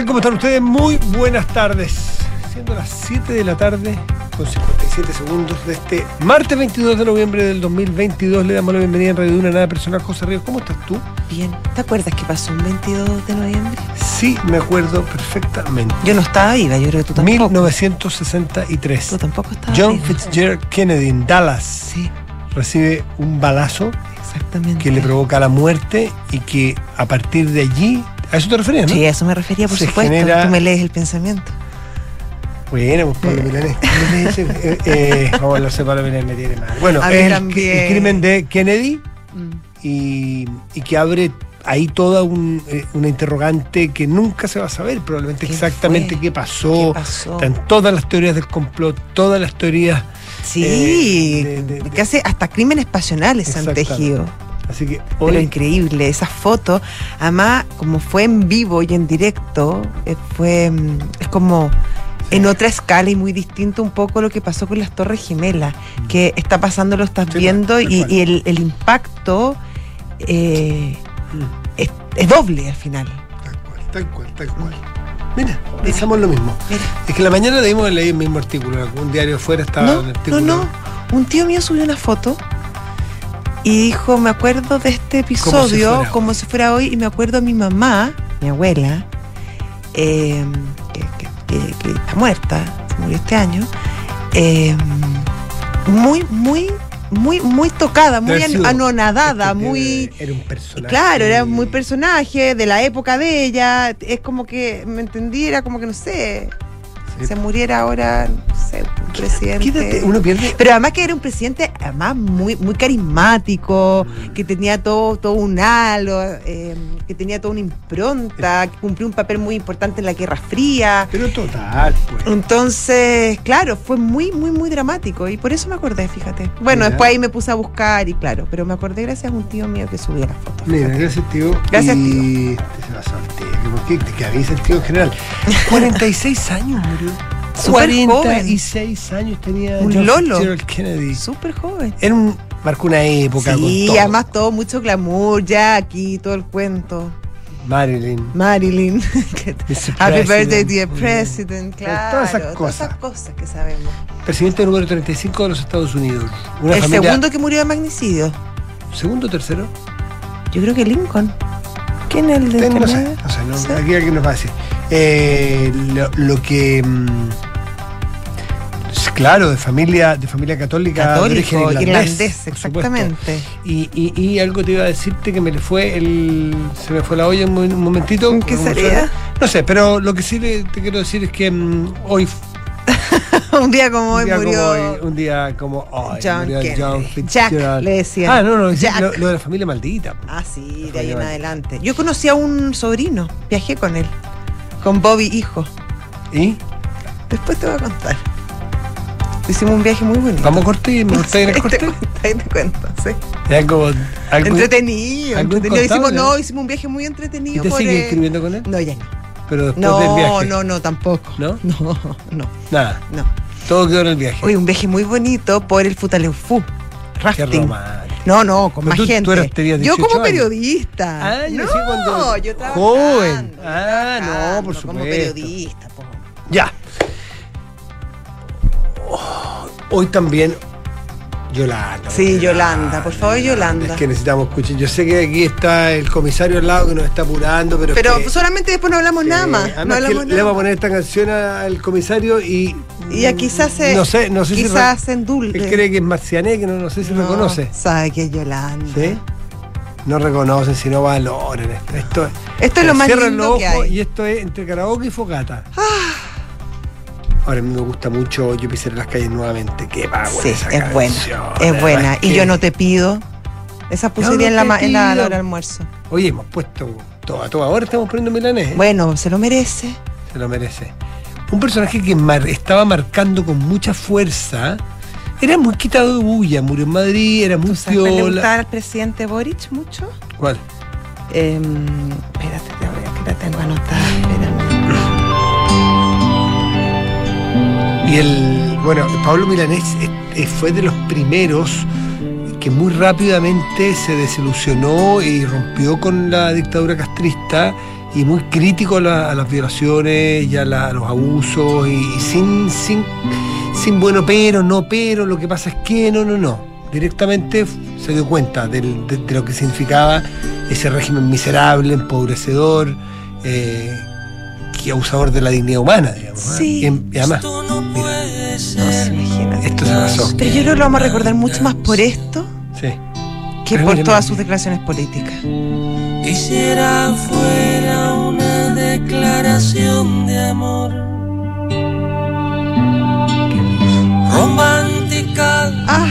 tal? ¿Cómo están ustedes? Muy buenas tardes. Siendo las 7 de la tarde, con 57 segundos de este martes 22 de noviembre del 2022, le damos la bienvenida en Radio Duna Nada Personal. José Ríos, ¿cómo estás tú? Bien. ¿Te acuerdas que pasó un 22 de noviembre? Sí, me acuerdo perfectamente. Yo no estaba viva, yo creo que tú tampoco. 1963. Tú tampoco estabas John viva. Fitzgerald Kennedy en Dallas Sí, recibe un balazo exactamente. que le provoca la muerte y que a partir de allí, ¿a eso te referías, no? Sí, a eso me refería, por Se supuesto. genera- Tú me lees el pensamiento. Bueno, pues Pablo Milanés. ¿qué me dice? Eh, eh, vamos a hablar de Pablo Milanés, me tiene mal. Bueno, mí el, crimen de Kennedy Mm. y, y que abre ahí toda un, eh, una interrogante que nunca se va a saber probablemente ¿Qué exactamente qué pasó. ¿Qué pasó? Están todas las teorías del complot, todas las teorías. Sí, eh, de- de- de- que hace hasta crímenes pasionales han tejido. Así que Pero hoy increíble, esa foto, además, como fue en vivo y en directo, eh, fue mm, es como en otra escala y muy distinto un poco lo que pasó con las Torres Gemelas, que está pasando, lo estás Mm. Sí, viendo y, el, el impacto eh, Mm, es, es doble al final. Tal cual, tal cual, tal cual. Mira, pensamos lo mismo. Mira. Es que la mañana leímos leí el mismo artículo, en algún diario fuera estaba No, el no, artículo. no. Un tío mío subió una foto y dijo, me acuerdo de este episodio como si fuera hoy y me acuerdo a mi mamá, mi abuela, eh, que, que- que- está muerta, se murió este año, eh, muy, muy, muy, muy tocada, muy an- anonadada, muy... Era un personaje. Claro, era muy personaje de la época de ella. Es como que, ¿me entendí? Era como que, no sé. Se muriera ahora, no sé, un presidente. Quítate, uno pierde. Pero además que era un presidente además muy, muy carismático, que tenía todo, todo un halo, eh, que tenía toda una impronta, que cumplió un papel muy importante en la Guerra Fría. Pero total, pues. Entonces, claro, fue muy, muy, muy dramático y por eso me acordé, fíjate. Bueno, Mira. después ahí me puse a buscar y claro, pero me acordé gracias a un tío mío que subió la foto. Mira, gracias, tío. Gracias, y... Este se pasó al tío. que ¿Por qué? Que avisa el tío en general. 46 años murió. Súper 46 años tenía Un John lolo. Kennedy. Súper joven. Era un, marcó una época Sí, con todo. además todo mucho glamour, ya aquí todo el cuento. Marilyn. Marilyn. Happy birthday, dear president, claro. Todas esas cosas. cosas que sabemos. Presidente número 35 de los Estados Unidos. Una el familia- segundo que murió de magnicidio. ¿Segundo o tercero? Yo creo que Lincoln. ¿Quién es el de no sé, no sé, no, ¿Sí? aquí alguien nos va a decir. Eh, lo, lo que. mm, es claro, de familia, de familia católica. de origen Católico, irlandés, supuesto. exactamente. Y, y, y algo te iba a decirte que me le fue el. Se me fue la olla un, mo- un momentito. ¿Qué ¿Cómo sería? suena? No sé, pero lo que sí le- te quiero decir es que mm, hoy. un día como un hoy día murió como hoy, un día como hoy. John murió. John Jack, le decían. Ah, no, no, Jack. lo, lo de la familia maldita. Ah, sí, La de ahí en adelante. Yo conocí a un sobrino, viajé con él, con Bobby hijo. ¿Y? Después te voy a contar. Hicimos un viaje muy bonito. Vamos a corte y me gusta ir al Ahí te corte. cuento, ahí te cuento, sí. Como Entretenido, entretenido. Hicimos, no, ¿no? hicimos un viaje muy ¿Y entretenido. te por, sigue eh, escribiendo con él? No, ya no. Pero después del No, viaje. no, no, tampoco. ¿No? No, no, Nada. no. Todo quedó en el viaje. Oye, un viaje muy bonito por el Futaleufú. Rafting. No, no, con Pero más tú- tú gente. eras- tenías yo 18 como años. periodista. Ah, yo no, cuando- yo trabajando, joven. Ah, no, por Como supuesto. periodista, po. Ya. Oh, hoy también Yolanda. Sí, Yolanda, por favor, Yolanda. Es que necesitamos escuchar. Yo sé que aquí está el comisario al lado que nos está apurando, pero. es Pero que- solamente después no hablamos nada más. No que hablamos le nada vamos a poner esta canción al comisario y. Y a quizás se. No sé, no sé si. quizás en dulce. Él cree que es marciané, que no, no sé si No, reconoce. Sabe que es Yolanda. ¿Sí? No reconocen, sino valoran esto. Esto, Esto es lo más Cierran lindo los que ojos hay. y esto es entre karaoke y fogata. Ahora a mí me gusta mucho Yo pisaré las calles nuevamente. Qué power Sí, esa es buena. Es verdad buena. Y que- yo no te pido. Esa puse día no en la, en la, hora del almuerzo. Oye, hemos puesto todo, a toda hora estamos poniendo milanés. ¿eh? Bueno, se lo merece. Se lo merece. Un personaje que mar- estaba marcando con mucha fuerza. Era muy quitado de bulla, murió en Madrid, era muy ¿Sabes cuál le gustaba al presidente Boric mucho? ¿Cuál? Em, espérate, te voy a- que la tengo anotada. Espérame. Y el, bueno, Pablo Milanés eh, eh, fue de los primeros que muy rápidamente se desilusionó y rompió con la dictadura castrista y muy crítico a, la- a las violaciones y a, la- a los abusos y, y sin, sin, sin bueno pero, no pero, lo que pasa es que no, no, no. Directamente se dio cuenta del- de, de lo que significaba ese régimen miserable, empobrecedor, eh, y abusador de la dignidad humana, digamos. ¿eh? Sí. Y, y además, pasó. Pero yo creo que lo vamos a recordar mucho más por esto Sí. que Pero por mire, todas mire. sus declaraciones políticas. Quisiera fuera una declaración de amor romántica Ah,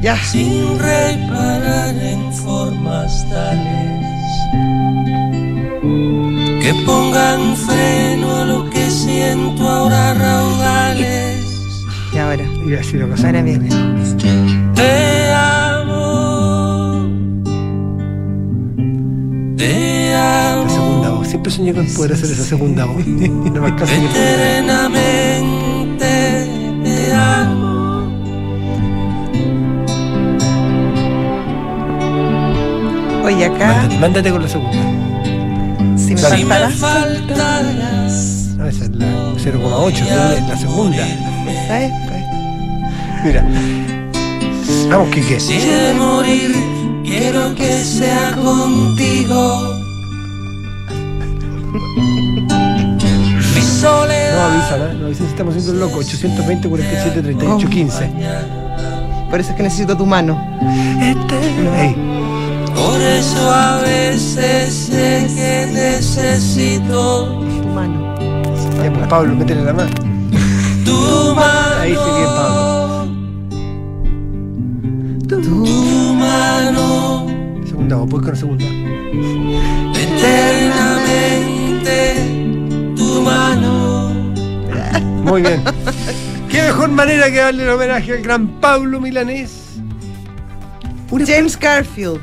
ya. sin reparar en formas tales que pongan freno a lo que siento ahora raudales. Y ahora. Iba a decir otra cosa. Ahora viene. Te amo. Te La amo. segunda voz. Siempre soñé con poder hacer esa segunda voz. No me alcanza ni te amo. Oye, acá, Mándate, mándate con la segunda. si me. Si me faltaras, No, esa es la 0,8, es la segunda. ¿sabes? Mira. Vamos, Kike. si de morir quiero que sea contigo. Mi No soledad. avisan, ¿eh? No avisan si estamos haciendo el loco. 820 47 38 15. por eso es que necesito tu mano. Ey, Por eso a veces sé que necesito Tu mano. ya pues Pablo, métele la mano. tu mano. Ahí sí Segunda voy con la segunda. Eternamente tu mano. Muy bien. ¿Qué mejor manera que darle el homenaje al gran Pablo Milanés? Una James Garfield.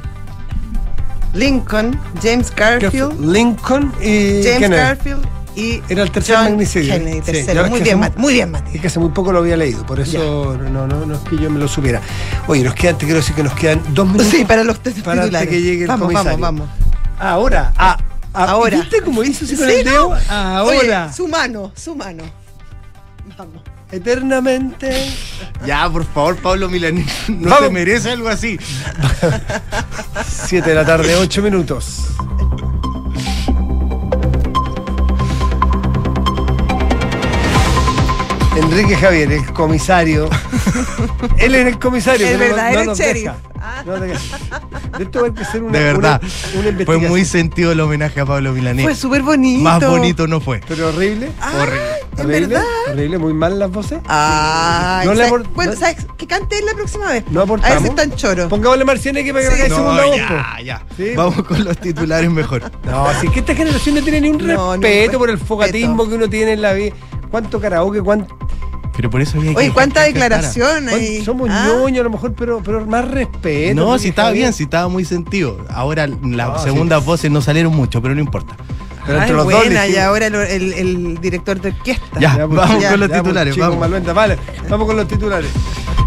Lincoln, James Garfield, Lincoln y James Kennedy. Garfield y Era el tercer John magnicidio. Kennedy, tercero. es muy bien, muy bien, Es Matías. que hace muy poco lo había leído, por eso no, no, no es que yo me lo supiera. Oye, nos quedan, te quiero decir que nos quedan dos minutos. Sí, para los tres para titulares. que llegue el vamos, comisario. vamos, vamos. Ahora, ah, ah, Ahora. ¿Viste cómo hizo así con Sí, el dedo? ¿no? Ahora. Oye, su mano, su mano. Vamos. Eternamente. Ya, por favor, Pablo Milanés, no Vamos. se merece algo así. 7 de la tarde, 8 minutos. Enrique Javier, el comisario. Él es el comisario. El que no- verdadero no nos sheriff. deja. No. De esto va a empezar una, De verdad. una, una Fue muy sentido el homenaje a Pablo Milanés. Fue súper bonito. Más bonito no fue. Pero horrible. Ah, ¿en horrible. verdad? Horrible, muy mal las voces. Ay, No le bueno, no- ¿sabes? Que cante él la próxima vez. No A ver aportamos. si es tan choro. Pongámosle Marcianeque para que Sí. haga el No, segundo voz, ya, ya. Sí. Vamos con los titulares mejor. No, así que esta generación no tiene ni un respeto por el respeto. fogatismo que uno tiene en la vida. ¿Cuánto karaoke? ¿Cuánto, Pero por eso había que Oye, cuánta declaración ahí. Somos Ah, ñoños a lo mejor, pero, pero más respeto. No, si estaba bien, si estaba muy sentido. Ahora las No, segundas sí. voces no salieron mucho, pero no importa. Pero Ay, entre los dos le buena, y hicimos- ahora el, el- el director de orquesta. Ya, pues, vamos con los titulares, chico, vamos. Vamos con los titulares.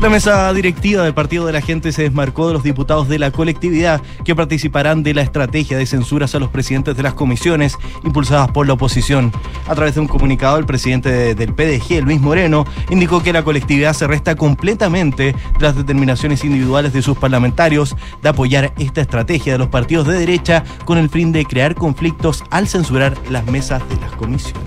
La mesa directiva del Partido de la Gente se desmarcó de los diputados de la colectividad que participarán de la estrategia de censuras a los presidentes de las comisiones impulsadas por la oposición. A través de un comunicado, el presidente de- del PDG, Luis Moreno, indicó que la colectividad se resta completamente de las determinaciones individuales de sus parlamentarios de apoyar esta estrategia de los partidos de derecha con el fin de crear conflictos al censurar las mesas de las comisiones.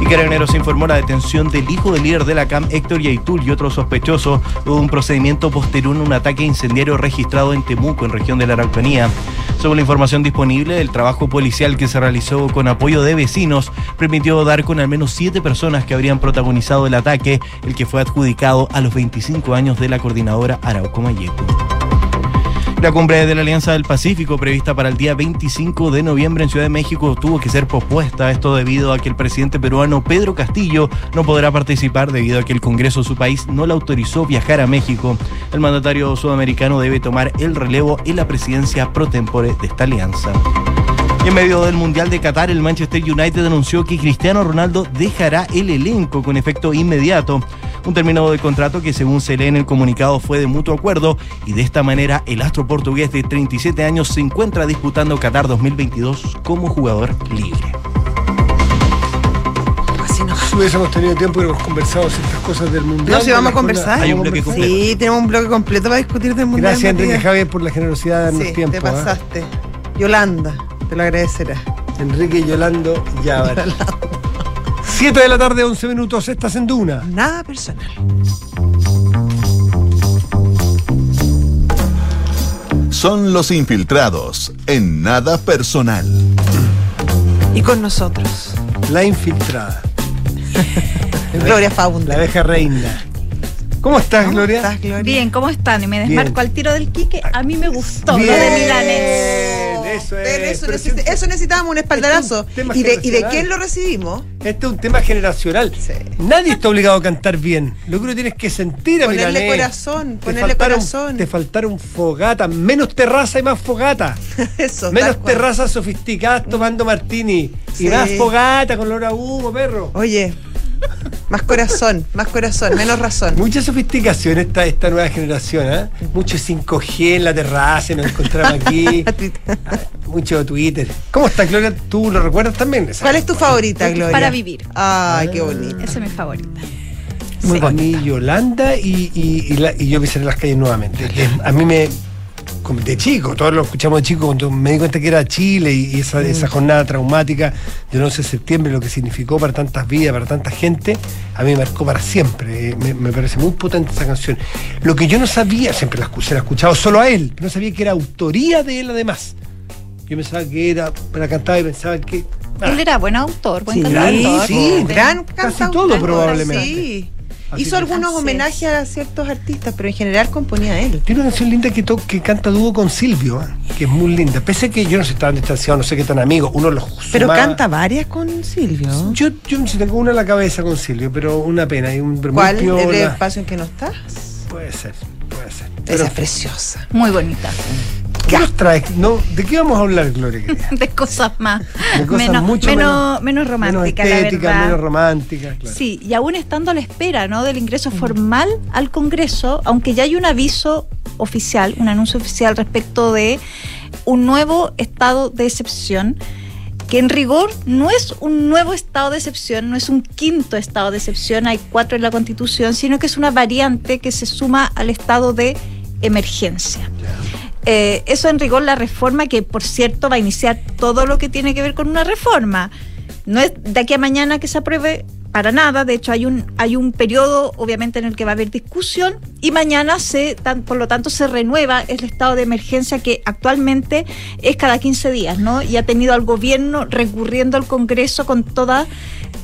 Y Carabineros informó la detención del hijo del líder de la CAM, Héctor Yaitul, y otro sospechoso de un procedimiento posterior a un ataque incendiario registrado en Temuco, en región de la Araucanía. Según la información disponible, el trabajo policial que se realizó con apoyo de vecinos permitió dar con al menos siete personas que habrían protagonizado el ataque, el que fue adjudicado a los 25 años de la coordinadora Arauco Mayeco. La cumbre de la Alianza del Pacífico, prevista para el día 25 de noviembre en Ciudad de México, tuvo que ser pospuesta. Esto debido a que el presidente peruano Pedro Castillo no podrá participar debido a que el Congreso de su país no le autorizó viajar a México. El mandatario sudamericano debe tomar el relevo en la presidencia pro tempore de esta alianza. Y en medio del Mundial de Qatar, el Manchester United anunció que Cristiano Ronaldo dejará el elenco con efecto inmediato. Un término de contrato que según se lee en el comunicado fue de mutuo acuerdo y de esta manera el astro portugués de 37 años se encuentra disputando Qatar 2022 como jugador libre. Si hubiésemos tenido tiempo, hubiéramos conversado ciertas cosas del mundial. No, si vamos a conversar. Hay un bloque completo. Sí, tenemos un bloque completo para discutir del mundial. Gracias, Enrique. Javier, por la generosidad de darnos Sí, tiempo. te ¿ah? pasaste. Yolanda, te lo agradecerá. Enrique Yolando Yavar. 7 de la tarde, 11 minutos, estás en Duna. Nada personal. Son los infiltrados en nada personal. Y con nosotros, La infiltrada. Gloria Faunda. La abeja reina. ¿Cómo estás, ¿Cómo Gloria? estás, Gloria? Bien, ¿cómo están? Y me desmarco Bien. al tiro del Quique. A mí me gustó Bien, lo de Milanes. Eso es. Ven, eso, eso necesitábamos un espaldarazo. Este es un tema ¿Y de, ¿Y de quién lo recibimos? Este es un tema generacional. Sí. Nadie está obligado a cantar bien. Lo que uno tienes que sentir a Ponerle corazón, Te ponerle faltaron- corazón. Te faltaron fogata, menos terraza y más fogata. Eso. menos terrazas sofisticadas tomando martini. Sí. Y más fogata con olor a humo, perro. Oye, más corazón, más corazón, menos razón. Mucha sofisticación esta, esta nueva generación, ¿eh? Mucho 5G en la terraza, nos encontramos aquí. Mucho Twitter. ¿Cómo estás, Gloria? ¿Tú lo recuerdas también? ¿Cuál es tu favorita, Gloria? Para vivir. Ay, qué bonito. Esa es mi favorita. Muy a mí Yolanda y, y, y, la- y yo pisaré las calles nuevamente. A mí me. De chico, todos lo escuchamos de chico, cuando me di cuenta que era Chile y, esa, esa jornada traumática del 11 de septiembre, lo que significó para tantas vidas, para tanta gente, a mí me marcó para siempre. Eh, Me, me parece muy potente esa canción. Lo que yo no sabía, siempre la escuché, la he escuchado solo a él, no sabía que era autoría de él además. Yo pensaba que era, la cantaba y pensaba que. ah, Él era buen autor, buen Sí, cantautor. sí, gran casi cantautor. todo probablemente. Sí. Así Hizo algunos homenajes a ciertos artistas, pero en general componía él. Tiene una canción linda que, to- que canta dúo con Silvio, ¿eh? que es muy linda. Pese a que yo no sé tan distanciado, no sé qué tan amigos, uno los Pero sumaba- canta varias con Silvio. Yo, yo sí tengo una en la cabeza con Silvio, pero una pena. Y un ¿Cuál? ¿El espacio en que no estás? Puede ser, puede ser. Esa Pero, es preciosa. Muy bonita. ¿Qué nos? No, ¿De qué vamos a hablar, Gloria? De cosas más. De cosas menos, mucho menos, menos románticas, menos estéticas, menos románticas. Claro. Sí, y aún estando a la espera ¿no? del ingreso formal al Congreso, aunque ya hay un aviso oficial, un anuncio oficial respecto de un nuevo estado de excepción, que en rigor no es un nuevo estado de excepción, no es un quinto estado de excepción, hay cuatro en la Constitución, sino que es una variante que se suma al estado de emergencia. Eh, eso en rigor la reforma que por cierto va a iniciar todo lo que tiene que ver con una reforma. No es de aquí a mañana que se apruebe para nada, de hecho hay un hay un periodo obviamente en el que va a haber discusión y mañana se tan- por lo tanto se renueva el estado de emergencia que actualmente es cada 15 días, ¿no? Y ha tenido al gobierno recurriendo al Congreso con todas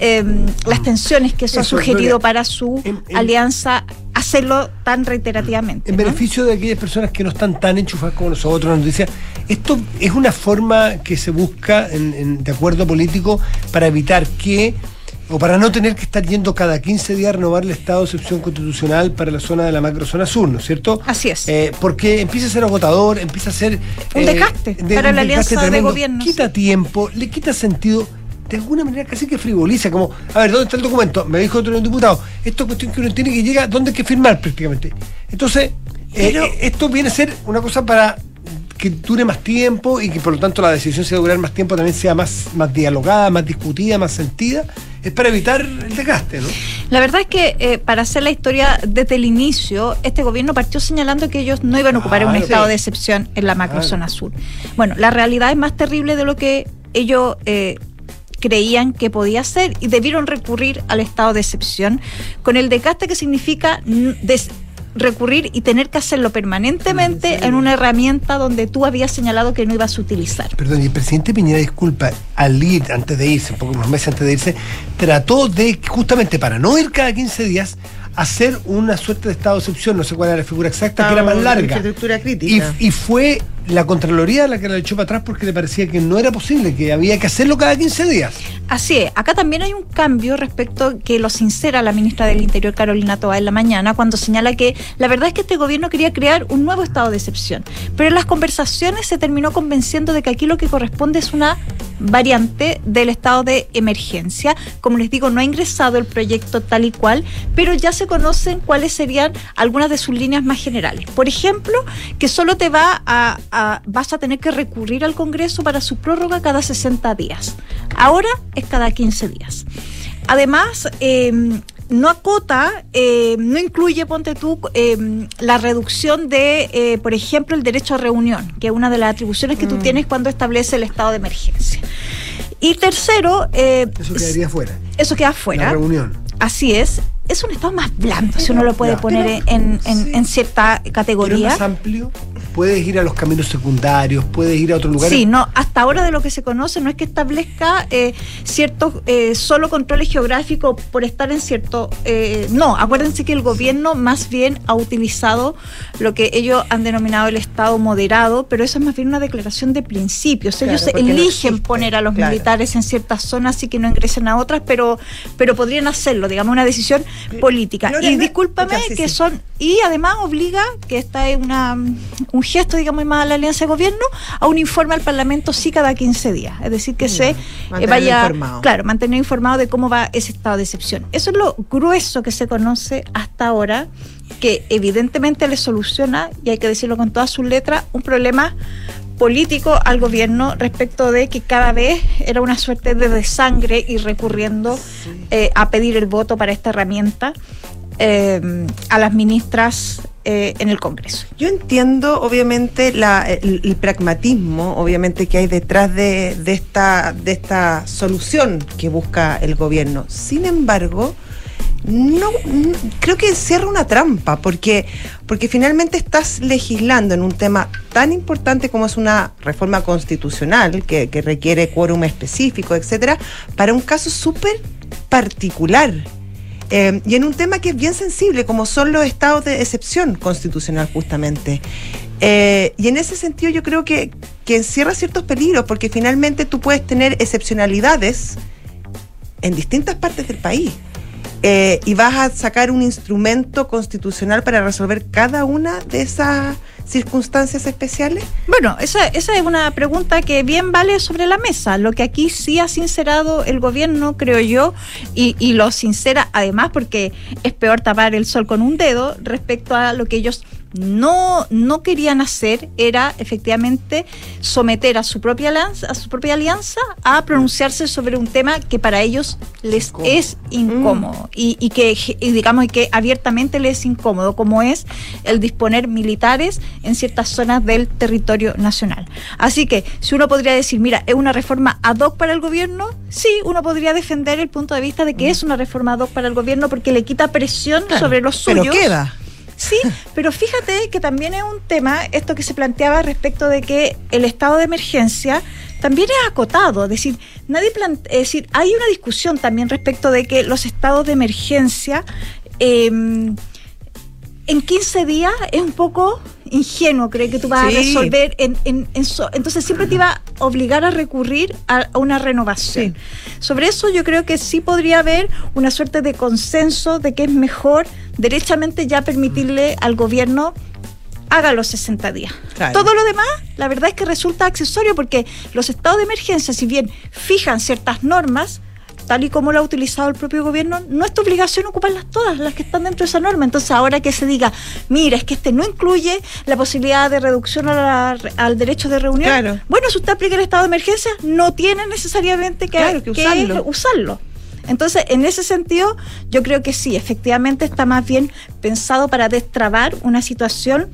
eh, las tensiones que eso, ha sugerido Gloria. para su En- en- alianza hacerlo tan reiterativamente. En ¿no? beneficio de aquellas personas que no están tan enchufadas como nosotros, nos decía, esto es una forma que se busca en, en- de acuerdo político para evitar que, o para no tener que estar yendo cada 15 días a renovar el estado de excepción constitucional para la zona de la macrozona sur, ¿no es cierto? Así es. Eh, porque empieza a ser agotador, empieza a ser... eh, Un desgaste para la alianza de gobierno, Quita tiempo, le quita sentido de alguna manera casi que frivoliza, como, a ver, ¿dónde está el documento? Me dijo otro diputado, esto es cuestión que uno tiene que llegar, ¿dónde hay que firmar prácticamente? Entonces, eh, Pero- eh, esto viene a ser una cosa para que dure más tiempo y que por lo tanto la decisión sea durar más tiempo también sea más, más dialogada, más discutida, más sentida, es para evitar el desgaste, ¿no? La verdad es que eh, para hacer la historia desde el inicio, este gobierno partió señalando que ellos no iban a ocupar un Claro. estado de excepción en la macrozona sur. Bueno, la realidad es más terrible de lo que ellos eh, creían que podía ser y debieron recurrir al estado de excepción con el desgaste que significa des- recurrir y tener que hacerlo permanentemente en una herramienta donde tú habías señalado que no ibas a utilizar. Perdón, y el presidente Piñera, disculpa, al ir, antes de irse, un poco unos meses antes de irse, trató de, justamente para no ir cada 15 días, hacer una suerte de estado de excepción, no sé cuál era la figura exacta, que era más larga. infraestructura Y, crítica. y fue la Contraloría la que la echó para atrás porque le parecía que no era posible, que había que hacerlo cada 15 días. Así es, acá también hay un cambio respecto que lo sincera la ministra del Interior Carolina Toa en la mañana cuando señala que la verdad es que este gobierno quería crear un nuevo estado de excepción, pero en las conversaciones se terminó convenciendo de que aquí lo que corresponde es una variante del estado de emergencia. Como les digo, no ha ingresado el proyecto tal y cual, pero ya se conocen cuáles serían algunas de sus líneas más generales. Por ejemplo, que solo te va a, a- vas a tener que recurrir al Congreso para su prórroga cada 60 días. Ahora es cada 15 días. Además, eh, no acota, eh, no incluye, ponte tú, eh, la reducción de, eh, por ejemplo, el derecho a reunión, que es una de las atribuciones que tú tienes cuando establece el estado de emergencia. Y tercero, eh, Eso quedaría fuera. eso queda La fuera. reunión. Así es. Es un estado más blando, si uno lo puede poner en, en- en cierta Pero es categoría. más amplio. Puedes ir a los caminos secundarios, puedes ir a otros lugares. Sí, no, hasta ahora de lo que se conoce no es que establezca eh, ciertos eh, solo controles geográficos por estar en cierto. eh, no, acuérdense que el gobierno más bien ha utilizado lo que ellos han denominado el Estado moderado, pero eso es más bien una declaración de principios. Claro, ellos no eligen poner a los claro. militares en ciertas zonas y que no ingresen a otras, pero, pero podrían hacerlo, digamos, una decisión política. Gloria, y discúlpame ya, sí, que sí. son y además obliga, que esta es una, un gesto, digamos, más a la alianza de gobierno, a un informe al Parlamento sí cada 15 días. Es decir, que se eh, vaya, informado. claro, mantener informado de cómo va ese estado de excepción. Eso es lo grueso que se conoce hasta ahora, que evidentemente le soluciona, y hay que decirlo con todas sus letras, un problema político al gobierno respecto de que cada vez era una suerte de desangre y recurriendo eh, a pedir el voto para esta herramienta eh, a las ministras eh, en el Congreso. Yo entiendo, obviamente, la- el, el pragmatismo, obviamente, que hay detrás de, de esta, de esta solución que busca el gobierno. Sin embargo, no, creo que cierra una trampa, porque, porque finalmente estás legislando en un tema tan importante como es una reforma constitucional que, que requiere quórum específico, etcétera, para un caso súper particular. Eh, y en un tema que es bien sensible, como son los estados de excepción constitucional, justamente. Eh, y en ese sentido yo creo que, que encierra ciertos peligros, porque finalmente tú puedes tener excepcionalidades en distintas partes del país. Eh, y vas a sacar un instrumento constitucional para resolver cada una de esas circunstancias especiales. Bueno, esa, esa es una pregunta que bien vale sobre la mesa. Lo que aquí sí ha sincerado el gobierno, creo yo, y, y lo sincera además porque es peor tapar el sol con un dedo respecto a lo que ellos no, no querían hacer era efectivamente someter a su propia alianza, a su propia alianza a pronunciarse sobre un tema que para ellos les es incómodo y, y que y digamos que abiertamente les es incómodo, como es el disponer militares en ciertas zonas del territorio nacional. Así que si uno podría decir, mira, es una reforma ad hoc para el gobierno, sí, uno podría defender el punto de vista de que es una reforma ad hoc para el gobierno porque le quita presión sobre los Pero suyos. queda. Sí, pero fíjate que también es un tema, esto que se planteaba respecto de que el estado de emergencia también es acotado, es decir, nadie plante- es decir, hay una discusión también respecto de que los estados de emergencia eh, en 15 días es un poco ingenuo creer que tú vas Sí. a resolver en, en- en so- entonces siempre te iba a obligar a recurrir a, a una renovación. Sobre eso yo creo que sí podría haber una suerte de consenso de que es mejor derechamente ya permitirle al gobierno haga los 60 días. Claro. Todo lo demás, la verdad es que resulta accesorio porque los estados de emergencia, si bien fijan ciertas normas, tal y como lo ha utilizado el propio gobierno, no es tu obligación ocuparlas todas, las que están dentro de esa norma. Entonces, ahora que se diga, mira, es que este no incluye la posibilidad de reducción a la- al derecho de reunión, Claro. bueno, si usted aplica el estado de emergencia, no tiene necesariamente que, Claro, que usarlo. usarlo. Entonces, en ese sentido, yo creo que sí, efectivamente está más bien pensado para destrabar una situación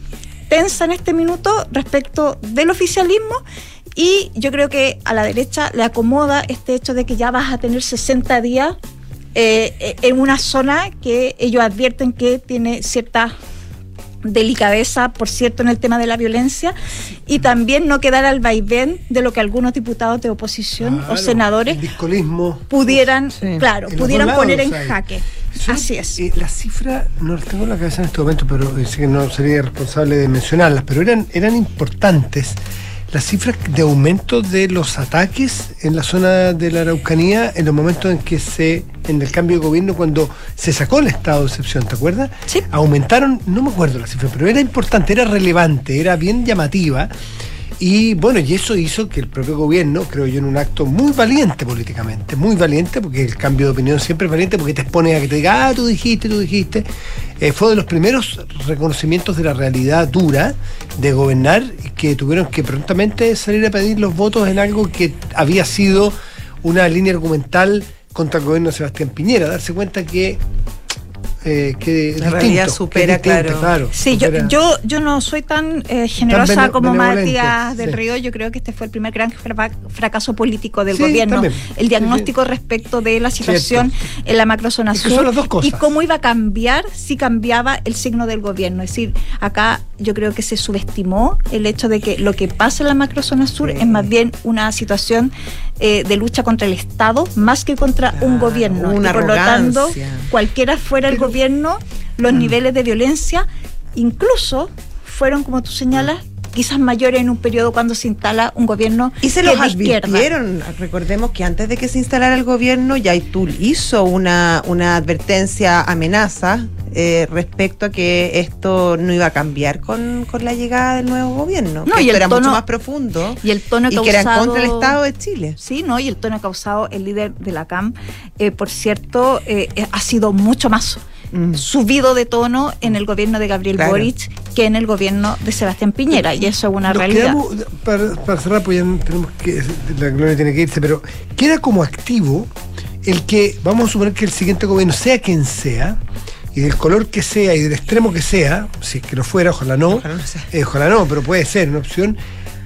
tensa en este minuto respecto del oficialismo y yo creo que a la derecha le acomoda este hecho de que ya vas a tener 60 días eh, eh, en una zona que ellos advierten que tiene cierta delicadeza, por cierto, en el tema de la violencia y también no quedar al vaivén de lo que algunos diputados de oposición Claro, o senadores pudieran, Sí. claro, En pudieran poner lados en hay. jaque. ¿sí? Así es. Eh, las cifras no las tengo en la cabeza en este momento, pero eh, sé que no sería responsable de mencionarlas, pero eran, eran importantes las cifras de aumento de los ataques en la zona de la Araucanía en los momentos en que se, en el cambio de gobierno, cuando se sacó el estado de excepción, ¿te acuerdas? Sí. Aumentaron, no me acuerdo la cifra, pero era importante, era relevante, era bien llamativa. Y bueno, y eso hizo que el propio gobierno, creo yo, en un acto muy valiente políticamente, muy valiente, porque el cambio de opinión siempre es valiente, porque te expone a que te diga, ah, tú dijiste, tú dijiste. Eh, fue de los primeros reconocimientos de la realidad dura de gobernar, que tuvieron que prontamente salir a pedir los votos en algo que había sido una línea argumental contra el gobierno de Sebastián Piñera, darse cuenta que... eh, que La es realidad supera, que es distinto, claro. Sí, yo, supera- yo, yo no soy tan eh, generosa como Matías del sí. Río. Yo creo que este fue el primer gran fra- fracaso político del Sí, gobierno. también. El diagnóstico respecto de la situación en la macrozona Es que sur son las dos cosas. y cómo iba a cambiar si cambiaba el signo del gobierno. Es decir, acá yo creo que se subestimó el hecho de que lo que pasa en la macrozona sur Sí. es más bien una situación eh, de lucha contra el Estado más que contra un Claro, gobierno. una y por lo tanto, arrogancia. cualquiera fuera el gobierno, Mm. los niveles de violencia incluso fueron, como tú señalas, quizás mayores en un periodo cuando se instala un gobierno Y se los izquierda. advirtieron. Recordemos que antes de que se instalara el gobierno, Yaitul hizo una, una advertencia amenaza eh, respecto a que esto no iba a cambiar con, con la llegada del nuevo gobierno. No, que y esto el era tono- mucho más profundo Y el tono y que era causado- contra del Estado de Chile. Sí, ¿no? Y el tono causado el líder de la CAM, eh, por cierto, eh, eh, ha sido mucho más Mm. subido de tono en el gobierno de Gabriel Claro. Boric que en el gobierno de Sebastián Piñera, y eso es una Nos realidad. quedamos, para, para cerrar, pues ya tenemos que, la Gloria tiene que irse, pero queda como activo el que, vamos a suponer que el siguiente gobierno, sea quien sea, y del color que sea y del extremo que sea, si es que lo fuera, ojalá no, Ojalá no sea. eh, ojalá no, pero puede ser una opción,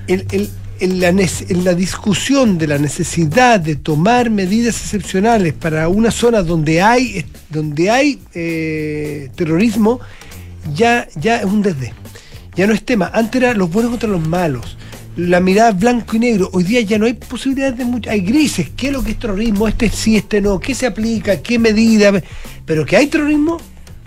el, el- en la, discusión de la necesidad de tomar medidas excepcionales para una zona donde hay, donde hay eh, terrorismo, ya, ya es un desdén. Ya no es tema. Antes era los buenos contra los malos. La mirada blanco y negro. Hoy día ya no hay posibilidades de mucho. Hay grises. ¿Qué es lo que es terrorismo? Este sí, este no. ¿Qué se aplica? ¿Qué medida? Pero que hay terrorismo,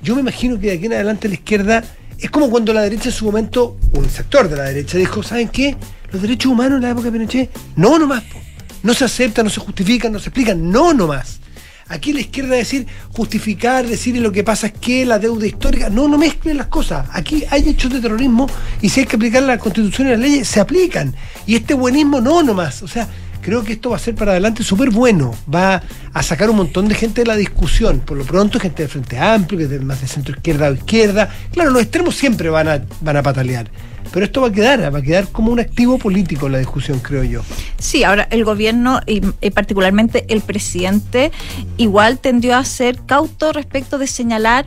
yo me imagino que de aquí en adelante la izquierda es como cuando la derecha en su momento, un sector de la derecha dijo, ¿saben qué? Los derechos humanos en la época de Pinochet, no nomás. No se aceptan, no se justifican, no se explican, no nomás. Aquí la izquierda decir, justificar, decir lo que pasa es que la deuda histórica, no, no mezclen las cosas. Aquí hay hechos de terrorismo y si hay que aplicar la constitución y las leyes, se aplican. Y este buenismo no nomás. O sea, creo que esto va a ser para adelante súper bueno. Va a sacar un montón de gente de la discusión. Por lo pronto, gente del Frente Amplio, que es de- más de centro izquierda o izquierda. Claro, los extremos siempre van a, van a patalear. Pero esto va a quedar, va a quedar como un activo político en la discusión, creo yo. Sí, ahora el gobierno y, y particularmente el presidente igual tendió a ser cauto respecto de señalar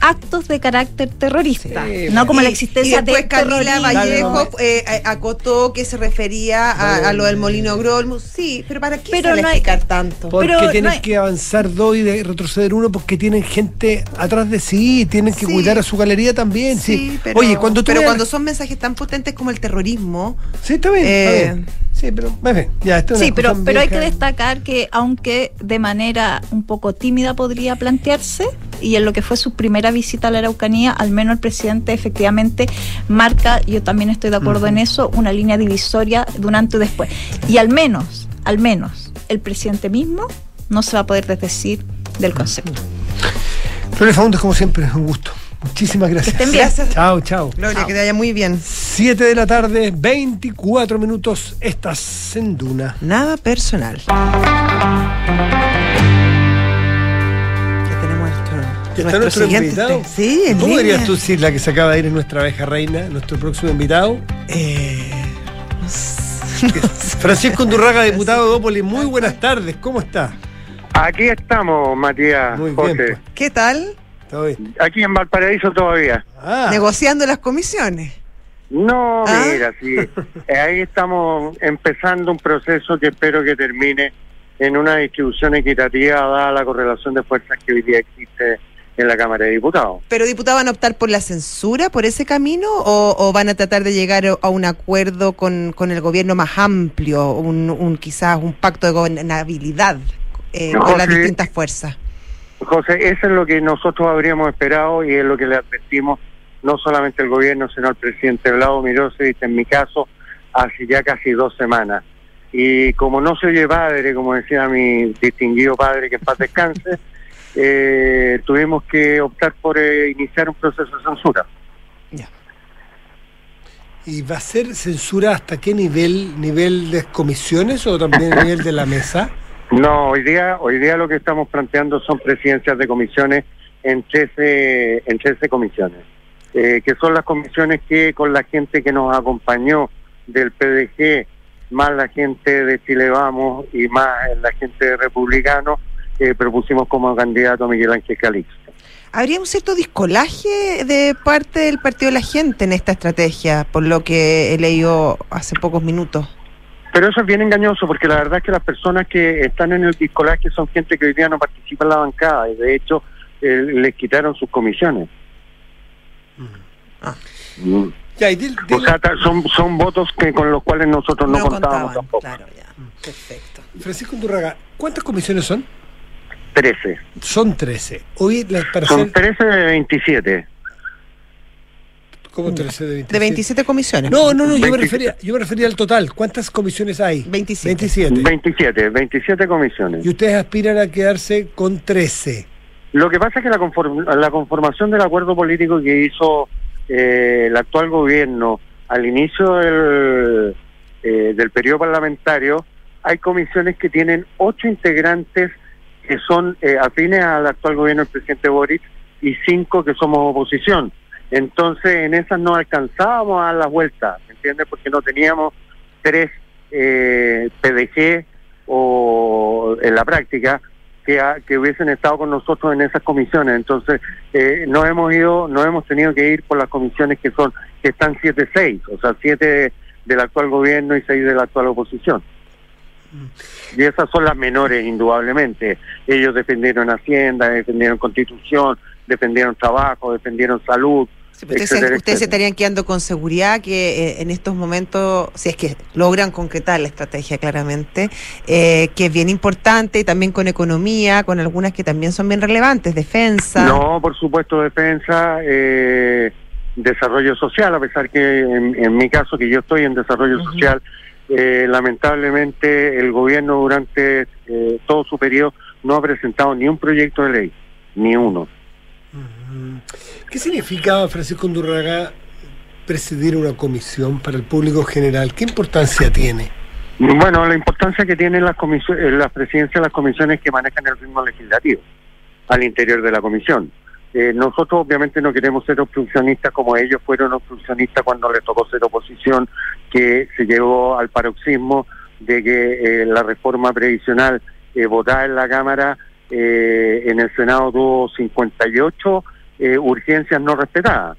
actos de carácter terrorista, Sí, no como Y- la existencia y después de Camila terrorismo. Vallejo eh, acotó que se refería a, a lo del Molino Grol. Sí, pero ¿para qué Pero no hay- explicar tanto? Porque Pero no hay- que avanzar dos y de- retroceder uno porque tienen gente atrás de sí, tienen que Sí. cuidar a su galería también. Sí, Sí, pero, Oye, cuando tú pero veas- cuando son mensajes tan potentes como el terrorismo, Sí, está bien, está Eh, bien. Sí, pero, ya, esto es Sí, pero, pero hay que destacar que aunque de manera un poco tímida podría plantearse, y en lo que fue su primera visita a la Araucanía, al menos el presidente efectivamente marca, yo también estoy de acuerdo en eso, una línea divisoria de un antes y después. Y al menos, al menos, el presidente mismo no se va a poder desdecir del concepto. Flores Faundes, como siempre, un gusto. Muchísimas gracias. estén bien. Gracias. Chao, chao. Gloria, que te vaya muy bien. 7 de la tarde, 24 minutos, estás en Duna. Nada personal. Está nuestro invitado? te- Sí, en ¿Cómo línea. dirías tú si la que se acaba de ir es nuestra abeja reina, nuestro próximo invitado? Eh, no sé. Francisco Undurraga, diputado de Ópolis, muy buenas tardes, ¿cómo está? Aquí estamos, Matías, Muy José. bien, pues. ¿Qué tal? ¿Todo bien? Aquí en Valparaíso todavía. Ah, Negociando las comisiones. No, Ah. mira, sí. Eh, ahí estamos empezando un proceso que espero que termine en una distribución equitativa dada la correlación de fuerzas que hoy día existe en la Cámara de Diputados. ¿Pero diputados van a optar por la censura, por ese camino, o, o van a tratar de llegar a un acuerdo con, con el gobierno más amplio, un, un quizás un pacto de gobernabilidad eh, No, con las distintas fuerzas? José, eso es lo que nosotros habríamos esperado y es lo que le advertimos no solamente al gobierno, sino al presidente Vlado Mirosevic, en mi caso, hace ya casi dos semanas. Y como no se oye padre, como decía mi distinguido padre, que en paz descanse, eh, tuvimos que optar por eh, iniciar un proceso de censura. ¿Y va a ser censura hasta qué nivel? ¿Nivel de comisiones o también nivel de la mesa? No, hoy día, hoy día lo que estamos planteando son presidencias de comisiones en 13, en 13 comisiones, eh, que son las comisiones que con la gente que nos acompañó del PDG, más la gente de Chile Vamos y más la gente de Republicano, eh, propusimos como candidato a Miguel Ángel Calixto. Habría un cierto discolaje de parte del Partido de la Gente en esta estrategia, por lo que he leído hace pocos minutos. Pero eso es bien engañoso porque la verdad es que las personas que están en el discolaje son gente que hoy día no participa en la bancada y de hecho eh, les quitaron sus comisiones. Mm. Ya, y del- O sea, son, son votos que con los cuales nosotros no, contábamos tampoco. Claro, ya. Perfecto. Francisco Undurraga, ¿cuántas comisiones son? 13. Son 13. Hoy, las para Son ser- 13 de 27. ¿Cómo 13 de 27? De 27 comisiones. No, no, no, yo me, 27. refería, yo me refería al total. ¿Cuántas comisiones hay? 27. 27. 27, 27 comisiones. Y ustedes aspiran a quedarse con 13. Lo que pasa es que la, conform- la conformación del acuerdo político que hizo eh, el actual gobierno al inicio del, eh, del periodo parlamentario, hay comisiones que tienen ocho integrantes que son eh, afines al actual gobierno del presidente Boric y cinco que somos oposición. Entonces, en esas no alcanzábamos a dar la vuelta, ¿me entiendes? Porque no teníamos tres eh, PDG o en la práctica que, que hubiesen estado con nosotros en esas comisiones. Entonces, eh, no hemos ido, no hemos tenido que ir por las comisiones que son que están siete seis, o sea, siete del actual gobierno y seis de la actual oposición. Y esas son las menores, indudablemente. Ellos defendieron Hacienda, defendieron Constitución, defendieron trabajo, defendieron salud. Sí, ustedes, se- etcétera, ustedes se etcétera. estarían quedando con seguridad que eh, en estos momentos, si es que logran concretar la estrategia claramente, eh, que es bien importante y también con economía, con algunas que también son bien relevantes, defensa. No, por supuesto, defensa, eh, desarrollo social, a pesar que en, en mi caso, que yo estoy en desarrollo social, eh, lamentablemente el gobierno durante eh, todo su periodo no ha presentado ni un proyecto de ley, ni uno. ¿Qué significa, Francisco Undurraga, presidir una comisión para el público general? ¿Qué importancia tiene? Bueno, la importancia que tienen las, comisión- eh, las presidencias de las comisiones que manejan el ritmo legislativo al interior de la comisión. Eh, nosotros obviamente no queremos ser obstruccionistas como ellos fueron obstruccionistas cuando les tocó ser oposición, que se llegó al paroxismo de que eh, la reforma previsional eh, votada en la Cámara, eh, en el Senado tuvo 58 eh, urgencias no respetadas.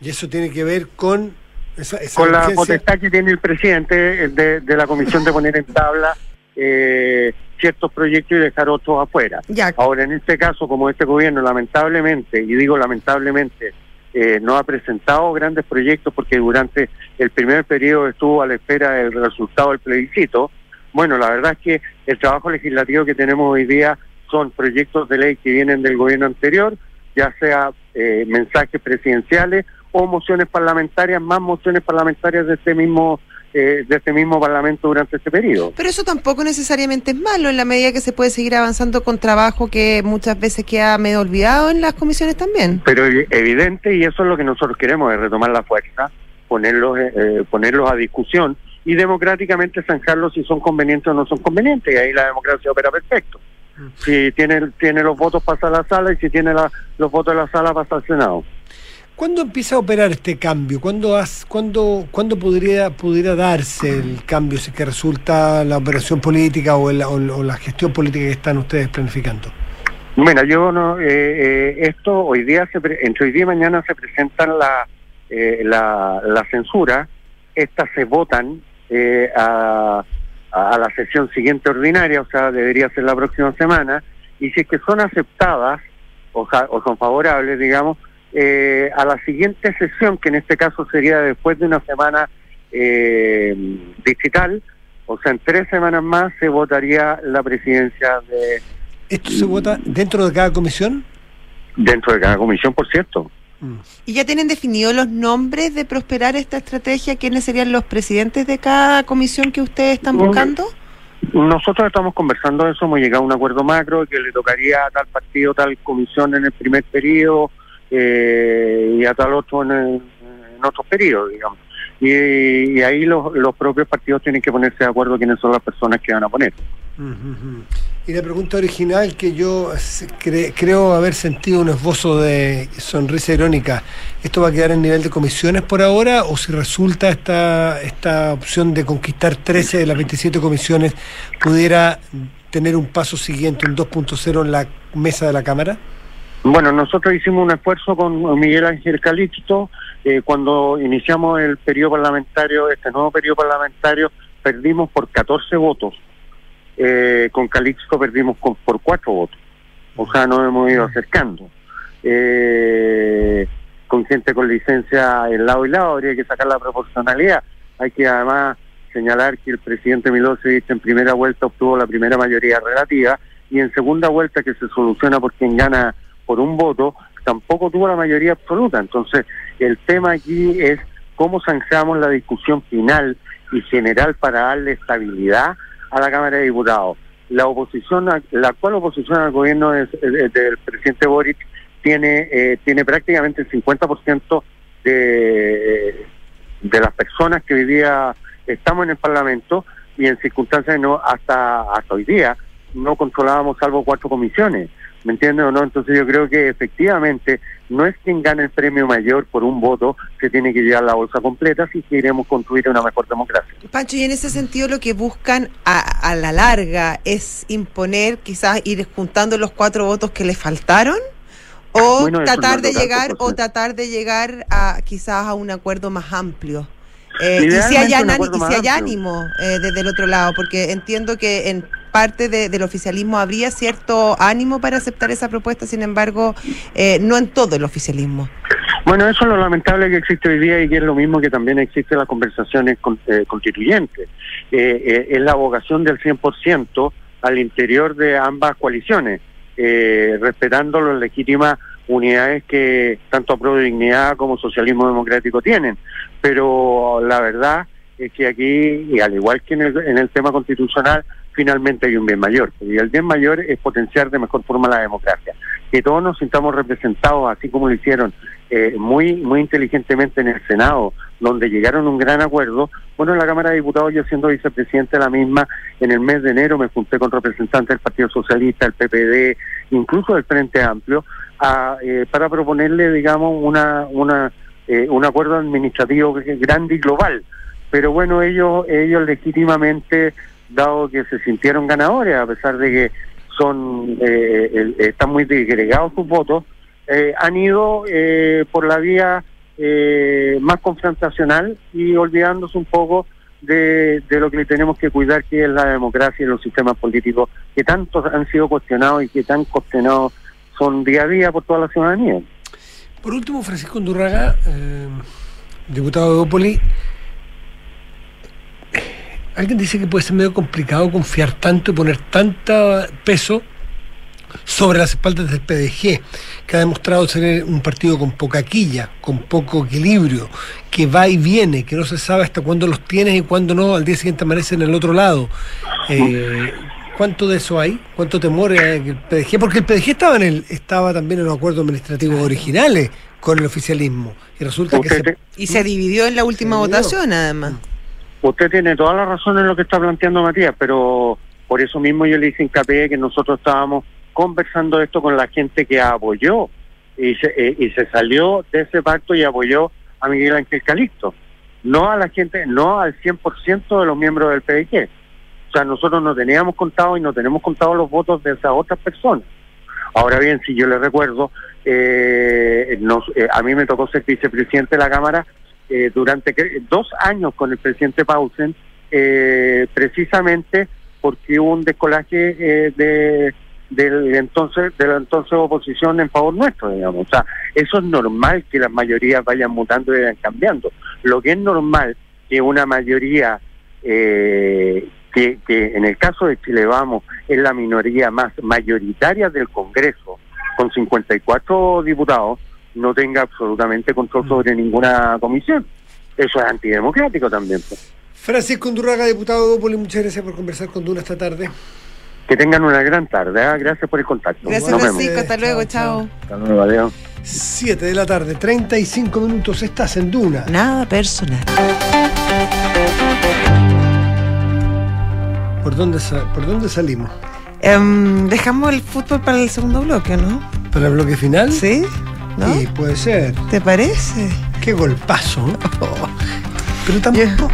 Y eso tiene que ver con esa, esa con la urgencia- potestad que tiene el presidente de, de la comisión de poner en tabla eh, ciertos proyectos y dejar otros afuera. Ya, Ahora, en este caso, como este gobierno lamentablemente, y digo lamentablemente, eh, no ha presentado grandes proyectos porque durante el primer periodo estuvo a la espera del resultado del plebiscito, bueno, la verdad es que el trabajo legislativo que tenemos hoy día son proyectos de ley que vienen del gobierno anterior, ya sea eh, mensajes presidenciales o mociones parlamentarias, más mociones parlamentarias de este mismo eh, de este mismo parlamento durante este periodo. pero eso tampoco necesariamente es malo en la medida que se puede seguir avanzando con trabajo que muchas veces queda medio olvidado en las comisiones también. Pero evi- evidente, y eso es lo que nosotros queremos, es retomar la fuerza, ponerlos, eh, eh, ponerlos a discusión y democráticamente zanjarlos si son convenientes o no son convenientes, y ahí la democracia opera perfecto. Si tiene, tiene los votos pasa a la sala y si tiene la- los votos de la sala pasa al Senado. ¿Cuándo empieza a operar este cambio? ¿Cuándo, has- cuándo, cuándo podría, pudiera darse el cambio si que resulta la operación política o, el- o la gestión política que están ustedes planificando? Mira, yo no, eh, eh, esto hoy día, se pre- entre hoy día y mañana se presentan la, eh, la, la censura, estas se votan eh, a, a la sesión siguiente ordinaria, o sea, debería ser la próxima semana, y si es que son aceptadas o, o son favorables, digamos, eh, a la siguiente sesión, que en este caso sería después de una semana eh, digital, o sea, en tres semanas más se votaría la presidencia de, ¿Esto se vota dentro de cada comisión? Dentro de cada comisión, por cierto. ¿Y ya tienen definidos los nombres de prosperar esta estrategia? ¿Quiénes serían los presidentes de cada comisión que ustedes están buscando? Nosotros estamos conversando de eso, hemos llegado a un acuerdo macro que le tocaría a tal partido, tal comisión en el primer periodo eh, y a tal otro en, otros periodos, digamos. Y, ahí los, los propios partidos tienen que ponerse de acuerdo quiénes son las personas que van a poner. Ujú. Y la pregunta original que yo creo haber sentido un esbozo de sonrisa irónica, ¿esto va a quedar en nivel de comisiones por ahora o si resulta esta, esta opción de conquistar 13 de las 27 comisiones pudiera tener un paso siguiente, un 2.0 en la mesa de la Cámara? Bueno, nosotros hicimos un esfuerzo con Miguel Ángel Calixto eh, cuando iniciamos el periodo parlamentario, este nuevo periodo parlamentario, perdimos por 14 votos. Eh, con Calixto perdimos con- por 4 votos. O sea, nos hemos ido acercando. Eh, con con licencia en lado y lado, habría que sacar la proporcionalidad. Hay que además señalar que el presidente Milosevic en primera vuelta obtuvo la primera mayoría relativa y en segunda vuelta que se soluciona por quien gana por un voto, tampoco tuvo la mayoría absoluta. Entonces, el tema aquí es cómo zanjamos la discusión final y general para darle estabilidad a la Cámara de Diputados. La oposición, la actual oposición al gobierno es- del presidente Boric tiene eh, tiene prácticamente el 50% de, de las personas que día estamos en el Parlamento y en circunstancias no hasta hasta hoy día no controlábamos salvo cuatro comisiones. ¿Me entiendes o no? Entonces yo creo que efectivamente no es quien gane el premio mayor por un voto que tiene que llevar la bolsa completa si queremos construir una mejor democracia. Pancho, y en ese sentido lo que buscan a, a la larga es imponer, quizás ir juntando los cuatro votos que le faltaron, o Bueno, tratar de llegar, o pues, tratar de llegar a quizás a un acuerdo más amplio. Eh, y si hay, y si hay ánimo eh, desde el otro lado, porque entiendo que en parte de- del oficialismo habría cierto ánimo para aceptar esa propuesta, sin embargo, eh, no en todo el oficialismo. Bueno, eso es lo lamentable que existe hoy día y que es lo mismo que también existe en las conversaciones con- eh, constituyentes. Eh, eh, es la vocación del 100% al interior de ambas coaliciones, eh, respetando las legítimas unidades que tanto de Dignidad como Socialismo Democrático tienen. Pero la verdad es que aquí, y al igual que en el, en el tema constitucional, finalmente hay un bien mayor. Y el bien mayor es potenciar de mejor forma la democracia. Que todos nos sintamos representados, así como lo hicieron eh, muy muy inteligentemente en el Senado, donde llegaron a un gran acuerdo. Bueno, en la Cámara de Diputados, yo siendo vicepresidente de la misma, en el mes de enero me junté con representantes del Partido Socialista, el PPD, incluso del Frente Amplio, a, eh, para proponerle, digamos, una, una, eh, un acuerdo administrativo grande y global. Pero bueno, ellos, ellos legítimamente, dado que se sintieron ganadores, a pesar de que son eh, están muy disgregados sus votos, eh, han ido eh, por la vía eh, más confrontacional y olvidándose un poco de, de lo que tenemos que cuidar, que es la democracia y los sistemas políticos que tantos han sido cuestionados y que tan cuestionados son día a día por toda la ciudadanía. Por último, Francisco Undurraga, eh, diputado de Opoli, alguien dice que puede ser medio complicado confiar tanto y poner tanto peso sobre las espaldas del PDG, que ha demostrado ser un partido con poca quilla, con poco equilibrio, que va y viene, que no se sabe hasta cuándo los tienes y cuándo no, al día siguiente amanecen en el otro lado. Eh, ¿Cuánto de eso hay? ¿Cuánto temor hay que el PDG? Porque el PDG estaba en el, estaba también en los acuerdos administrativos originales con el oficialismo. Y resulta que se, Y se dividió en la última votación, además. Usted tiene toda la razón en lo que está planteando Matías, pero por eso mismo yo le hice hincapié que nosotros estábamos conversando esto con la gente que apoyó y se, eh, y se salió de ese pacto y apoyó a Miguel Ángel Calixto. No a la gente, no al 100% de los miembros del PDG. O sea, nosotros no teníamos contado y no tenemos contado los votos de esas otras personas. Ahora bien, si yo le recuerdo, eh, nos, eh, a mí me tocó ser vicepresidente de la Cámara eh, durante dos años con el presidente Paulsen, eh, precisamente porque hubo un descolaje eh, de del entonces de la entonces oposición en favor nuestro, digamos. O sea, eso es normal que las mayorías vayan mutando y vayan cambiando. Lo que es normal que una mayoría eh, que, que en el caso de Chile Vamos es la minoría más mayoritaria del Congreso, con 54 diputados, no tenga absolutamente control sobre ninguna comisión. Eso es antidemocrático también. pues. Francisco Undurraga, diputado de Opoli, muchas gracias por conversar con Duna esta tarde. Que tengan una gran tarde. ¿ah? Gracias por el contacto. Gracias, Nos vemos. Francisco. Hasta luego. Chao, Chao. Hasta luego, adiós. 7 de la tarde, 35 minutos, estás en Duna. Nada personal. ¿Por dónde, ¿Por dónde salimos? Em, dejamos el fútbol para el segundo bloque, ¿no? ¿Para el bloque final? ¿Sí? ¿No? Sí, puede ser. ¿Te parece? Qué golpazo. ¿no? Pero tampoco.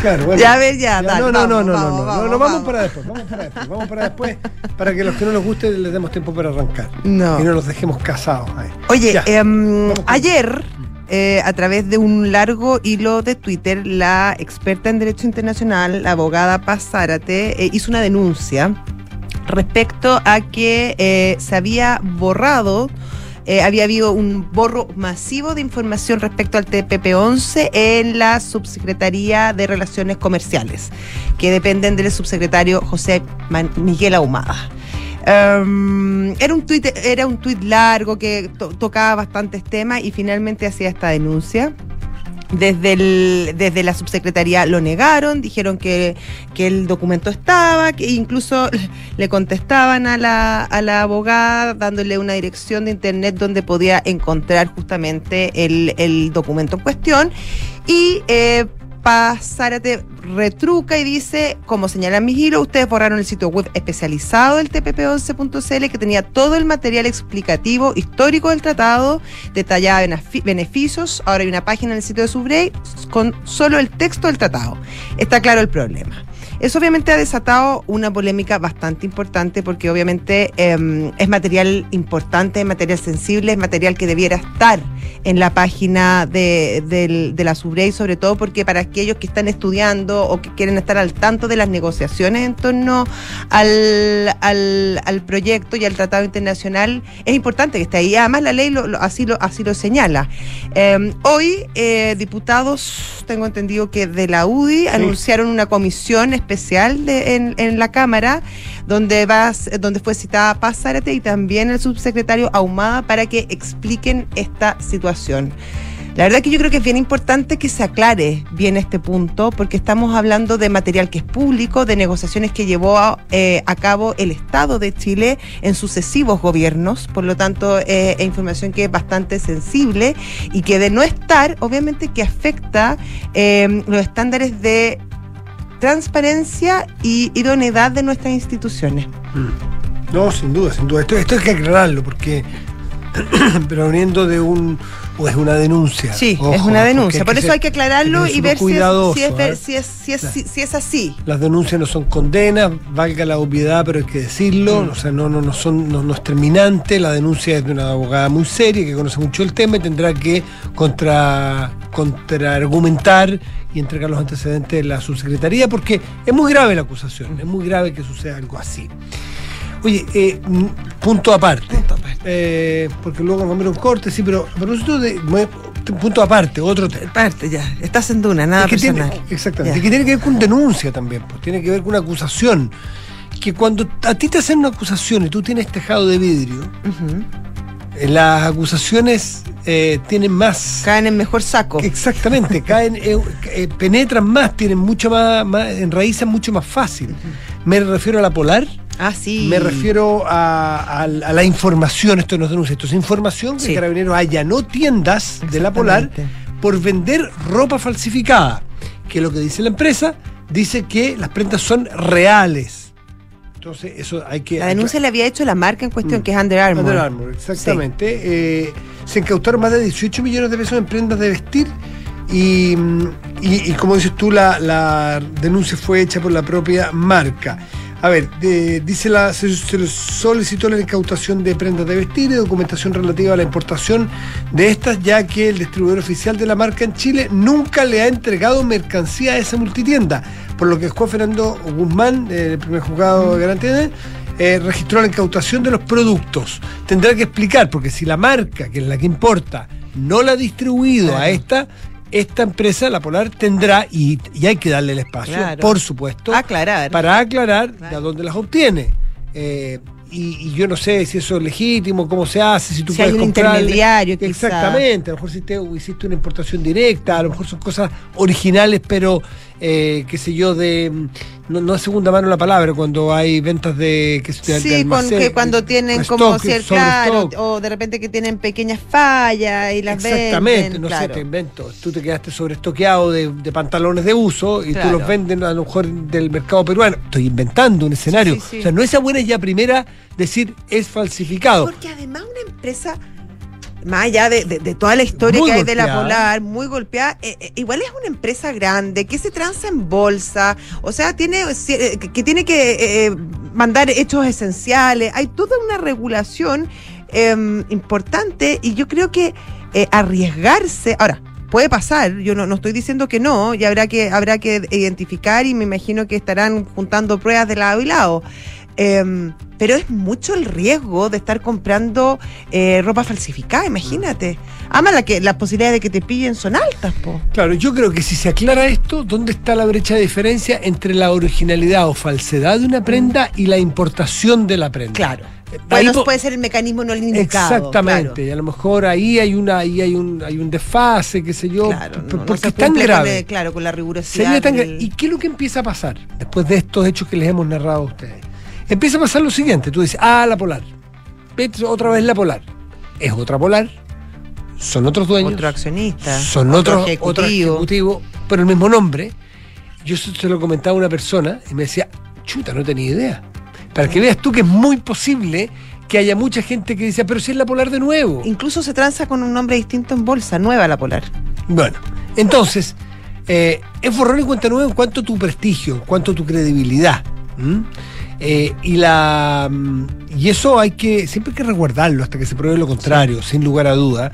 Claro, bueno. Ya, a ver, ya, dale, no, no, no, vamos, no, no, vamos, no, no, vamos, no, vamos vamos. para después, vamos para después, vamos para después, para que los que no nos guste les demos tiempo para arrancar. No. Y no los dejemos casados ahí. Oye, em, con- ayer, eh, a través de un largo hilo de Twitter, la experta en Derecho Internacional, la abogada Paz Zárate, eh, hizo una denuncia respecto a que eh, se había borrado, eh, había habido un borro masivo de información respecto al TPP-11 en la Subsecretaría de Relaciones Comerciales, que dependen del subsecretario José Miguel Ahumada. Um, era un tuit era un tuit largo que to- tocaba bastantes temas y finalmente hacía esta denuncia. Desde, el, desde la subsecretaría lo negaron, dijeron que, que el documento estaba, que incluso le contestaban a la, a la abogada dándole una dirección de internet donde podía encontrar justamente el, el documento en cuestión. Y eh, Paz Zárate retruca y dice, como señalan mis hilos, ustedes borraron el sitio web especializado del tpp11.cl que tenía todo el material explicativo histórico del tratado, detallaba benefi- beneficios, ahora hay una página en el sitio de Subrey con solo el texto del tratado. Está claro el problema. Eso obviamente ha desatado una polémica bastante importante porque obviamente eh, es material importante, es material sensible, es material que debiera estar en la página de, de la Subrey, sobre todo porque para aquellos que están estudiando o que quieren estar al tanto de las negociaciones en torno al, al, al proyecto y al tratado internacional, es importante que esté ahí. Además, la ley lo- lo- así, lo, así lo señala. Eh, hoy, eh, diputados, tengo entendido que de la UDI anunciaron una comisión especial de- en, la Cámara donde, va, donde fue citada Paz y también el subsecretario Ahumada para que expliquen esta situación. La verdad que yo creo que es bien importante que se aclare bien este punto, porque estamos hablando de material que es público, de negociaciones que llevó a, eh, cabo el Estado de Chile en sucesivos gobiernos, por lo tanto eh, es información que es bastante sensible y que de no estar, obviamente que afecta eh, los estándares de transparencia y idoneidad de nuestras instituciones. No, sin duda, sin duda. Esto, esto hay que aclararlo porque, pero viniendo de un, es una denuncia. Sí, Ojo, es una denuncia. Por eso hay que aclararlo y ver si es, cuidadoso, si, es, ¿eh? si, es, si, es, Claro. si- si es así. Las denuncias no son condenas, valga la obviedad, pero hay que decirlo. Mm. O sea, no, no, no, son, no, no es terminante. La denuncia es de una abogada muy seria que conoce mucho el tema y tendrá que contra, contraargumentar y entregar los antecedentes de la subsecretaría porque es muy grave la acusación, es muy grave que suceda algo así. Oye, eh, mm, punto aparte. Eh, porque luego vamos a ver un corte, sí, pero a propósito de. Punto aparte, otro tema. Parte ya. Estás en duna, nada Es que personal. tiene, exactamente. Ya. Que tiene que ver con denuncia también, pues, tiene que ver con una acusación. Que cuando a ti te hacen una acusación y tú tienes tejado de vidrio, eh, las acusaciones eh, tienen más. Caen en mejor saco. Exactamente, caen, penetran más, tienen mucho más, más enraizan mucho más fácil. Me refiero a la polar, Ah, sí. me refiero a, a- a la información, esto no es denuncia, esto es información que Sí. Carabineros allanó tiendas de la Polar por vender ropa falsificada. Que lo que dice la empresa dice que las prendas son reales. Entonces, eso hay que. La denuncia le había hecho la marca en cuestión, Mm. que es Under Armour. Under Armour, exactamente. Eh, se incautaron más de 18 millones de pesos en prendas de vestir. Y, mm, y- y como dices tú, la, la denuncia fue hecha por la propia marca. A ver, de- dice la, se, solicitó la incautación de prendas de vestir y documentación relativa a la importación de estas, ya que el distribuidor oficial de la marca en Chile nunca le ha entregado mercancía a esa multitienda. Por lo que juez Fernando Guzmán, el primer juzgado de garantía, eh, registró la incautación de los productos. Tendrá que explicar, porque si la marca, que es la que importa, no la ha distribuido a esta, esta empresa, la Polar, tendrá, y, y hay que darle el espacio, Claro. por supuesto, Aclarar. para aclarar de dónde las obtiene. Eh, y, y yo no sé si eso es legítimo, cómo se hace, si tú Si hay puedes un comprarle. intermediario, quizá. Exactamente, a lo mejor si te, hiciste una importación directa, a lo mejor son cosas originales, pero eh, qué sé yo, de mm, no, no es segunda mano la palabra, cuando hay ventas de que de- de Sí, con almacén, que cuando tienen stock, como claro, stock. o de repente que tienen pequeñas fallas y las Exactamente, venden. no sé, claro. te invento. Tú te quedaste sobreestoqueado de, de pantalones de uso y Claro. tú los venden a lo mejor del mercado peruano. Estoy inventando un escenario. sí, sí. O sea, no es a buena ya primera decir es falsificado. Porque además una empresa, más allá de, de- de toda la historia Muy que hay de la. Polar, muy golpeada, eh, eh, igual es una empresa grande que se transa en bolsa, o sea, tiene eh, que tiene que eh, mandar hechos esenciales, hay toda una regulación eh, importante y yo creo que arriesgarse, ahora, puede pasar, yo no, no estoy diciendo que no, y habrá que, habrá que identificar y me imagino que estarán juntando pruebas de lado y lado. Em, pero es mucho el riesgo de estar comprando eh, ropa falsificada, imagínate. Ama la que las posibilidades de que te pillen son altas, po. Claro, yo creo que si se aclara esto, ¿dónde está la brecha de diferencia entre la originalidad o falsedad de una prenda y la importación de la prenda? Claro. Eh, Bueno, po- puede ser el mecanismo no el indicado. Exactamente, claro. y a lo mejor ahí hay una ahí hay un hay un desfase, qué sé yo, Claro, no- no porque se es tan con grave. el- claro, con la rigurosidad. Sería tan del- ¿Y qué es lo que empieza a pasar después de estos hechos que les hemos narrado a ustedes? Empieza a pasar lo siguiente, tú dices, ah, la polar, Ves, otra vez la polar, es otra polar, son otros dueños, otro accionista, son otro otros ejecutivo. otro ejecutivo, pero el mismo nombre. Yo se, lo comentaba a una persona y me decía, chuta, no tenía idea. Para que veas tú que es muy posible que haya mucha gente que dice, pero si es la polar de nuevo. Incluso se transa con un nombre distinto en bolsa, nueva la polar. Bueno, entonces, eh, es borrón y cuenta nueva en cuanto a tu prestigio, en cuanto a tu credibilidad. Eh, y la mm, y eso hay que, siempre hay que resguardarlo hasta que se pruebe lo contrario, sin lugar a duda,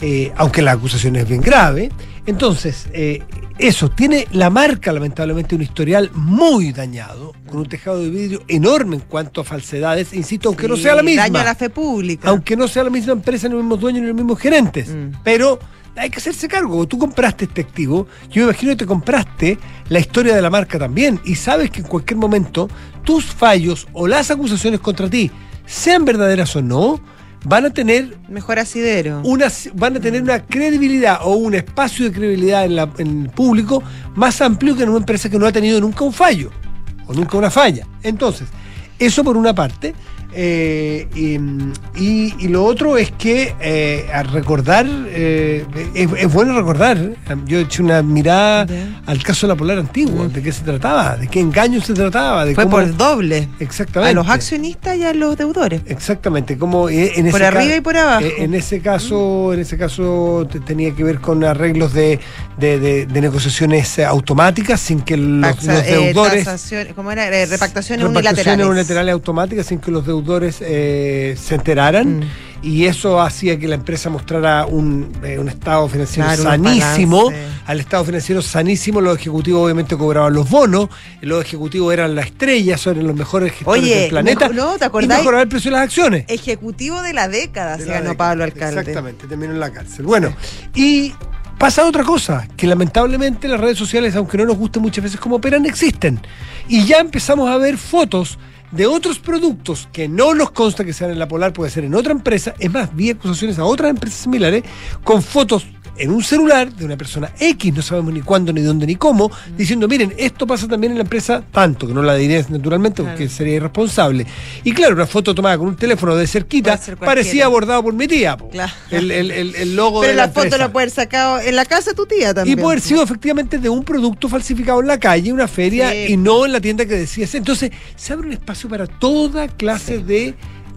eh, aunque la acusación es bien grave. Entonces, eh, eso, tiene la marca lamentablemente un historial muy dañado, con un tejado de vidrio enorme en cuanto a falsedades, insisto, aunque no sea la misma Daño a la fe pública. aunque no sea la misma empresa, ni los mismos dueños, ni los mismos gerentes. Mm. Pero hay que hacerse cargo. Tú compraste este activo, yo me imagino que te compraste la historia de la marca también. Y sabes que en cualquier momento tus fallos o las acusaciones contra ti, sean verdaderas o no, van a tener Mejor asidero. una, van a tener una credibilidad o un espacio de credibilidad en, la- en el público más amplio que en una empresa que no ha tenido nunca un fallo o nunca una falla. Entonces, eso por una parte. Eh, y, y- y lo otro es que eh, a recordar, eh, es, es bueno recordar, yo he hecho una mirada al caso de la Polar Antigua, de qué se trataba, de qué engaño se trataba, de Fue cómo... por doble. Exactamente. A los accionistas y a los deudores. Exactamente, como eh, en Por ese arriba ca- y por abajo. En ese caso, en ese caso te- tenía que ver con arreglos de, de- de- de negociaciones automáticas sin que los, Taxa- los deudores ¿Cómo era? Repactaciones repactaciones unilaterales. unilaterales automáticas sin que los deudores eh, se enteraran Mm. y eso hacía que la empresa mostrara un, eh, un estado financiero Claro, sanísimo al estado financiero sanísimo los ejecutivos obviamente cobraban los bonos los ejecutivos eran la estrella son los mejores gestores Oye, del planeta mejo- no, ¿te y mejoraba el precio de las acciones Ejecutivo de la década de se la ganó década. Pablo Alcalde. Exactamente, terminó en la cárcel. Bueno, y pasa otra cosa, que lamentablemente las redes sociales, aunque no nos guste muchas veces cómo operan, existen. Y ya empezamos a ver fotos de otros productos que no nos consta que sean en la Polar, puede ser en otra empresa, es más, vi acusaciones a otras empresas similares con fotos en un celular de una persona X, no sabemos ni cuándo, ni dónde, ni cómo, diciendo, miren, esto pasa también en la empresa tanto, que no la diré naturalmente porque Claro. sería irresponsable. Y claro, una foto tomada con un teléfono de cerquita parecía abordado por mi tía, po. Claro. el, el- el- el logo Pero de la, la, foto empresa. la puede haber sacado en la casa de tu tía Y también. puede haber sido efectivamente de un producto falsificado en la calle, una feria, Sí. y no en la tienda que decía ese. Entonces, se abre un espacio para toda clase de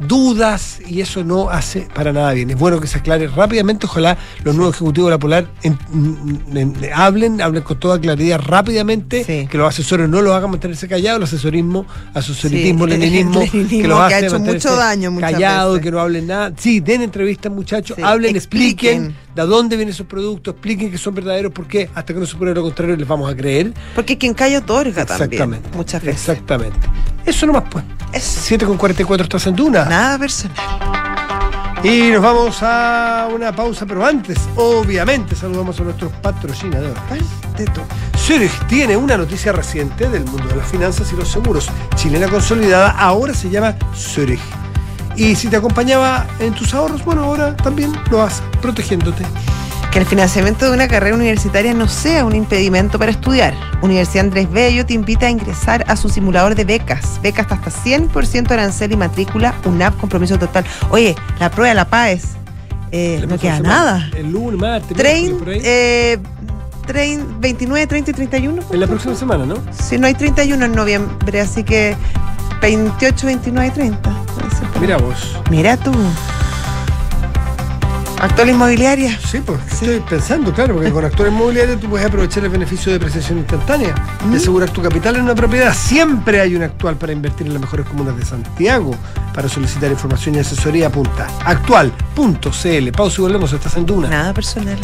dudas y eso no hace para nada bien. Es bueno que se aclare rápidamente. Ojalá los nuevos ejecutivos de la Polar en- en- en- hablen, hablen con toda claridad rápidamente, Sí. que los asesores no los hagan mantenerse callados, el asesorismo, asesoritismo, Sí, el leninismo, que los que ha hace hecho mantenerse mucho daño callados, que no hablen nada. Sí, den entrevistas, muchachos, Sí, hablen, expliquen. expliquen de dónde vienen esos productos, expliquen que son verdaderos, porque hasta que no se pruebe lo contrario les vamos a creer. Porque quien calla otorga también. Exactamente. Muchas veces. Exactamente. Eso nomás pues. Es 7 con 44 estás en Duna. Nada personal. Y nos vamos a una pausa, pero antes, obviamente, saludamos a nuestros patrocinadores. Zurich tiene una noticia reciente del mundo de las finanzas y los seguros. Chilena consolidada ahora se llama Zurich. Y si te acompañaba en tus ahorros, bueno, ahora también lo hace, protegiéndote. Que el financiamiento de una carrera universitaria no sea un impedimento para estudiar. Universidad Andrés Bello te invita a ingresar a su simulador de becas. Becas hasta 100% arancel y matrícula, UNAP, compromiso total. Oye, la prueba de la PAES, eh, no queda nada. El lunes, martes, ahí. eh, trein- 29, 30 y 31. en la próxima semana, ¿no? Si no hay 31 en noviembre, así que 28, 29 y 30. puede ser por ahí. Mira vos. Mira tú. Actual inmobiliaria. Sí, pues estoy pensando, claro, porque con actores inmobiliarios tú puedes aprovechar el beneficio de depreciación instantánea Mm. y asegurar tu capital en una propiedad. Siempre hay un actual para invertir en las mejores comunas de Santiago. Para solicitar información y asesoría, apunta actual.cl. Pausa y volvemos, estás en Duna. Nada personal.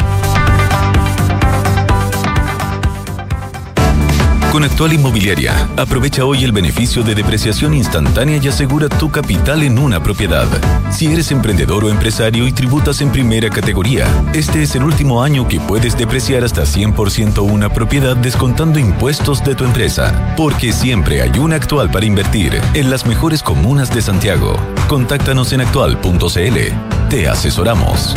Con Actual Inmobiliaria, aprovecha hoy el beneficio de depreciación instantánea y asegura tu capital en una propiedad. Si eres emprendedor o empresario y tributas en primera categoría, este es el último año que puedes depreciar hasta 100% una propiedad descontando impuestos de tu empresa. Porque siempre hay una actual para invertir en las mejores comunas de Santiago. Contáctanos en actual.cl. Te asesoramos.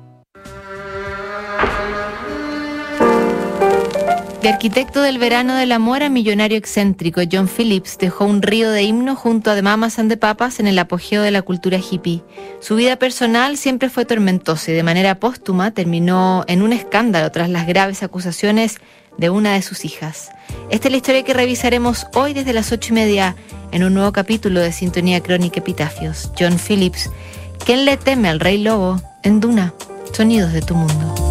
De arquitecto del verano del amor a millonario excéntrico, John Phillips dejó un río de himnos junto a The Mamas and the Papas en el apogeo de la cultura hippie. Su vida personal siempre fue tormentosa y de manera póstuma terminó en un escándalo tras las graves acusaciones de una de sus hijas. Esta es la historia que revisaremos hoy desde las ocho y media en un nuevo capítulo de Sintonía Crónica Epitafios. John Phillips, ¿quién le teme al rey lobo? En Duna, sonidos de tu mundo.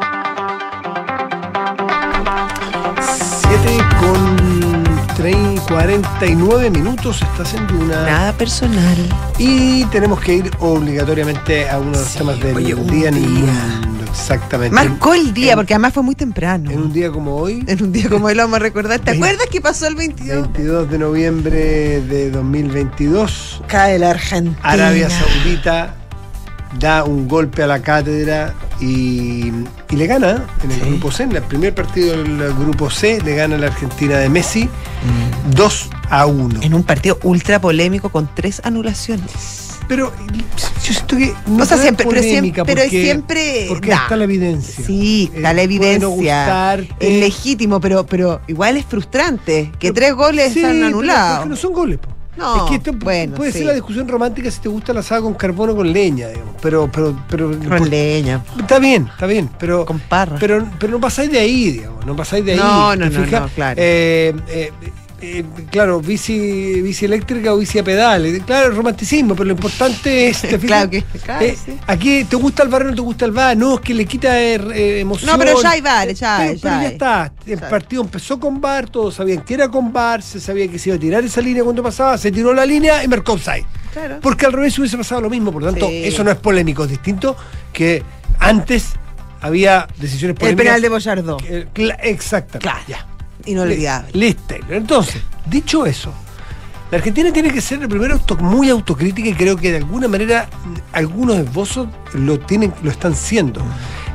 con 30, 49 minutos estás en Duna. Nada personal. Y tenemos que ir obligatoriamente a uno de los temas del oye, un día día. mundo. Exactamente. Marcó el día, En- porque además fue muy temprano. En un día como hoy, En un día como hoy lo vamos a recordar. ¿Te acuerdas qué pasó el 22? 22 de noviembre de 2022, Cae la Argentina. Arabia Saudita da un golpe a la cátedra y, y le gana en el grupo C, en el primer partido del grupo C, le gana a la Argentina de Messi 2 a 1. En un partido ultra polémico con tres anulaciones. Pero yo siento que no O sea, siempre- pero polémica siempre- pero porque, siempre porque da. está la evidencia. Sí, Eh, está la evidencia. es legítimo, pero, pero igual es frustrante que tres goles Sí, están pero anulados. porque no son goles. po. No, es que esto bueno, puede sí. ser la discusión romántica si te gusta la asada con carbono o con leña, digamos. Pero, pero, pero. Con leña. Está bien, está bien, pero. Con parra. Pero, pero no pasáis de ahí, digamos. No pasáis de ahí. No, no, no, claro. Eh, eh, eh, claro, bici, bici eléctrica o bici a pedales. Claro, el romanticismo, pero lo importante es. Claro que- claro, Eh, sí. Aquí, ¿te gusta el bar o no te gusta el bar? No, es que le quita eh, eh, emoción. No, pero ya hay bares, ya Pero, hay, pero ya ya hay. está. El partido empezó con bar, todos sabían que era con bar, se sabía que se iba a tirar esa línea cuando pasaba, se tiró la línea y marcó offside. Claro. Porque al revés hubiese pasado lo mismo, por lo tanto, Sí. eso no es polémico, es distinto que antes había decisiones El polémicas. penal de Boyardó. que- cla- Exacto. Ya. Inolvidable. Liz Taylor. Entonces, dicho eso, la Argentina tiene que ser primero auto- muy autocrítica y creo que de alguna manera algunos esbozos lo tienen, lo están siendo.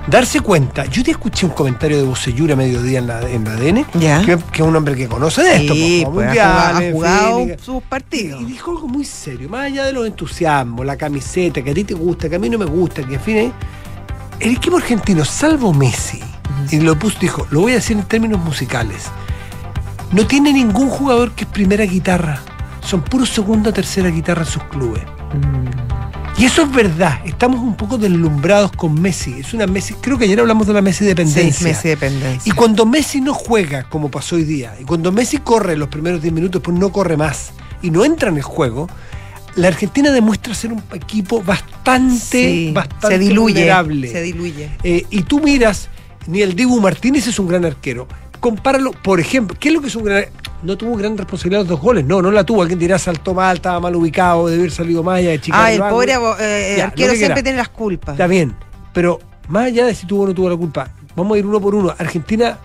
Darse cuenta, yo te escuché un comentario de Bocellura a mediodía en la, en la ADN, Ya. que, que es un hombre que conoce de esto, Sí, pues, pues, ha mundiales, jugado- ha sus partidos. y dijo algo muy serio, más allá de los entusiasmos, la camiseta, que a ti te gusta, que a mí no me gusta, que en fin, ¿eh? el equipo argentino, salvo Messi, y lo puso, dijo, lo voy a decir en términos musicales, no tiene ningún jugador que es primera guitarra, son puros segunda o tercera guitarra en sus clubes. Y eso es verdad, estamos un poco deslumbrados con Messi, es una Messi, creo que ayer hablamos de la Messi dependencia. Sí, Messi dependencia. Y cuando Messi no juega, como pasó hoy día, y cuando Messi corre los primeros 10 minutos, pues no corre más, y no entra en el juego, la Argentina demuestra ser un equipo bastante, Sí, bastante se diluye. vulnerable. Se diluye. Eh, y tú miras, ni el Dibu Martínez es un gran arquero. Compáralo, por ejemplo, ¿qué es lo que es un gran No tuvo gran responsabilidad los dos goles, no, no la tuvo. Alguien dirá saltó mal, estaba mal ubicado, debió haber salido más allá de chicar Ah, el pobre eh, Ya, arquero lo que siempre tiene las culpas. Está bien, pero más allá de si tuvo o no tuvo la culpa, vamos a ir uno por uno. Argentina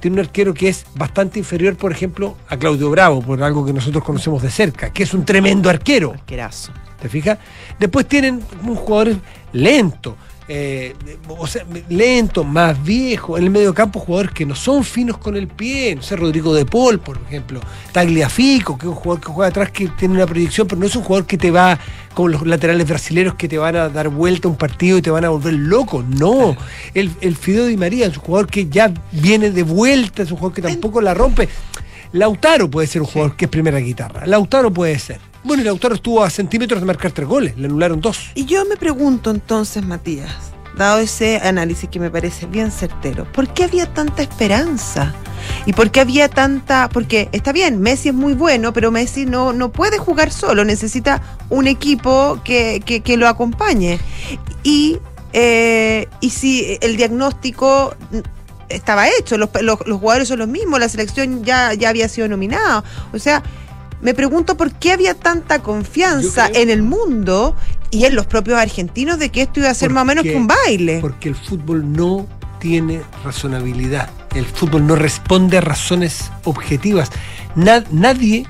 tiene un arquero que es bastante inferior, por ejemplo, a Claudio Bravo, por algo que nosotros conocemos de cerca, que es un tremendo arquero. Arquerazo. ¿Te fijas? Después tienen un jugador lento, eh, o sea, lento, más viejo. En el medio campo, jugadores que no son finos con el pie. No sé, Rodrigo de Paul, por ejemplo. Tagliafico, que es un jugador que juega atrás que tiene una proyección, pero no es un jugador que te va, como los laterales brasileños, que te van a dar vuelta a un partido y te van a volver loco. No. El, el Fideo Di María es un jugador que ya viene de vuelta, es un jugador que tampoco la rompe. Lautaro puede ser un jugador que es primera guitarra. Lautaro puede ser. Bueno, y Lautaro estuvo a centímetros de marcar tres goles, le anularon dos. Y yo me pregunto entonces, Matías, dado ese análisis que me parece bien certero, ¿por qué había tanta esperanza? ¿Y por qué había tanta.? Porque está bien, Messi es muy bueno, pero Messi no, no puede jugar solo, necesita un equipo que, que- que lo acompañe. Y, eh, y si el diagnóstico estaba hecho, los, los- los jugadores son los mismos, la selección ya, ya había sido nominada. O sea, me pregunto por qué había tanta confianza en el mundo y en los propios argentinos de que esto iba a ser más o menos que un baile. Porque el fútbol no tiene razonabilidad. El fútbol no responde a razones objetivas. Na- nadie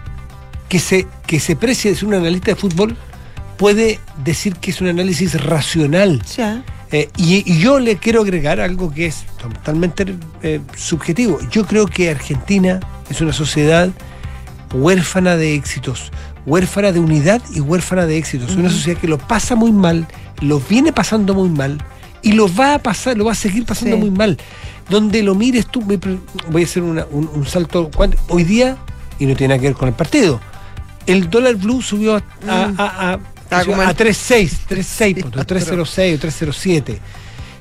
que se, que se precie de ser un analista de fútbol puede decir que es un análisis racional. Ya. Eh, y, y yo le quiero agregar algo que es totalmente eh, subjetivo. Yo creo que Argentina es una sociedad huérfana de éxitos, huérfana de unidad y huérfana de éxitos. Una sociedad que lo pasa muy mal, lo viene pasando muy mal y lo va a pasar, lo va a seguir pasando Sí. muy mal. Donde lo mires tú, voy a hacer una- un, un salto. Hoy día, y no tiene nada que ver con el partido, el dólar blue subió a, a, Mm. a, a- Está como a en- 3.6, 3.6, punto, 3.06 o 3.07.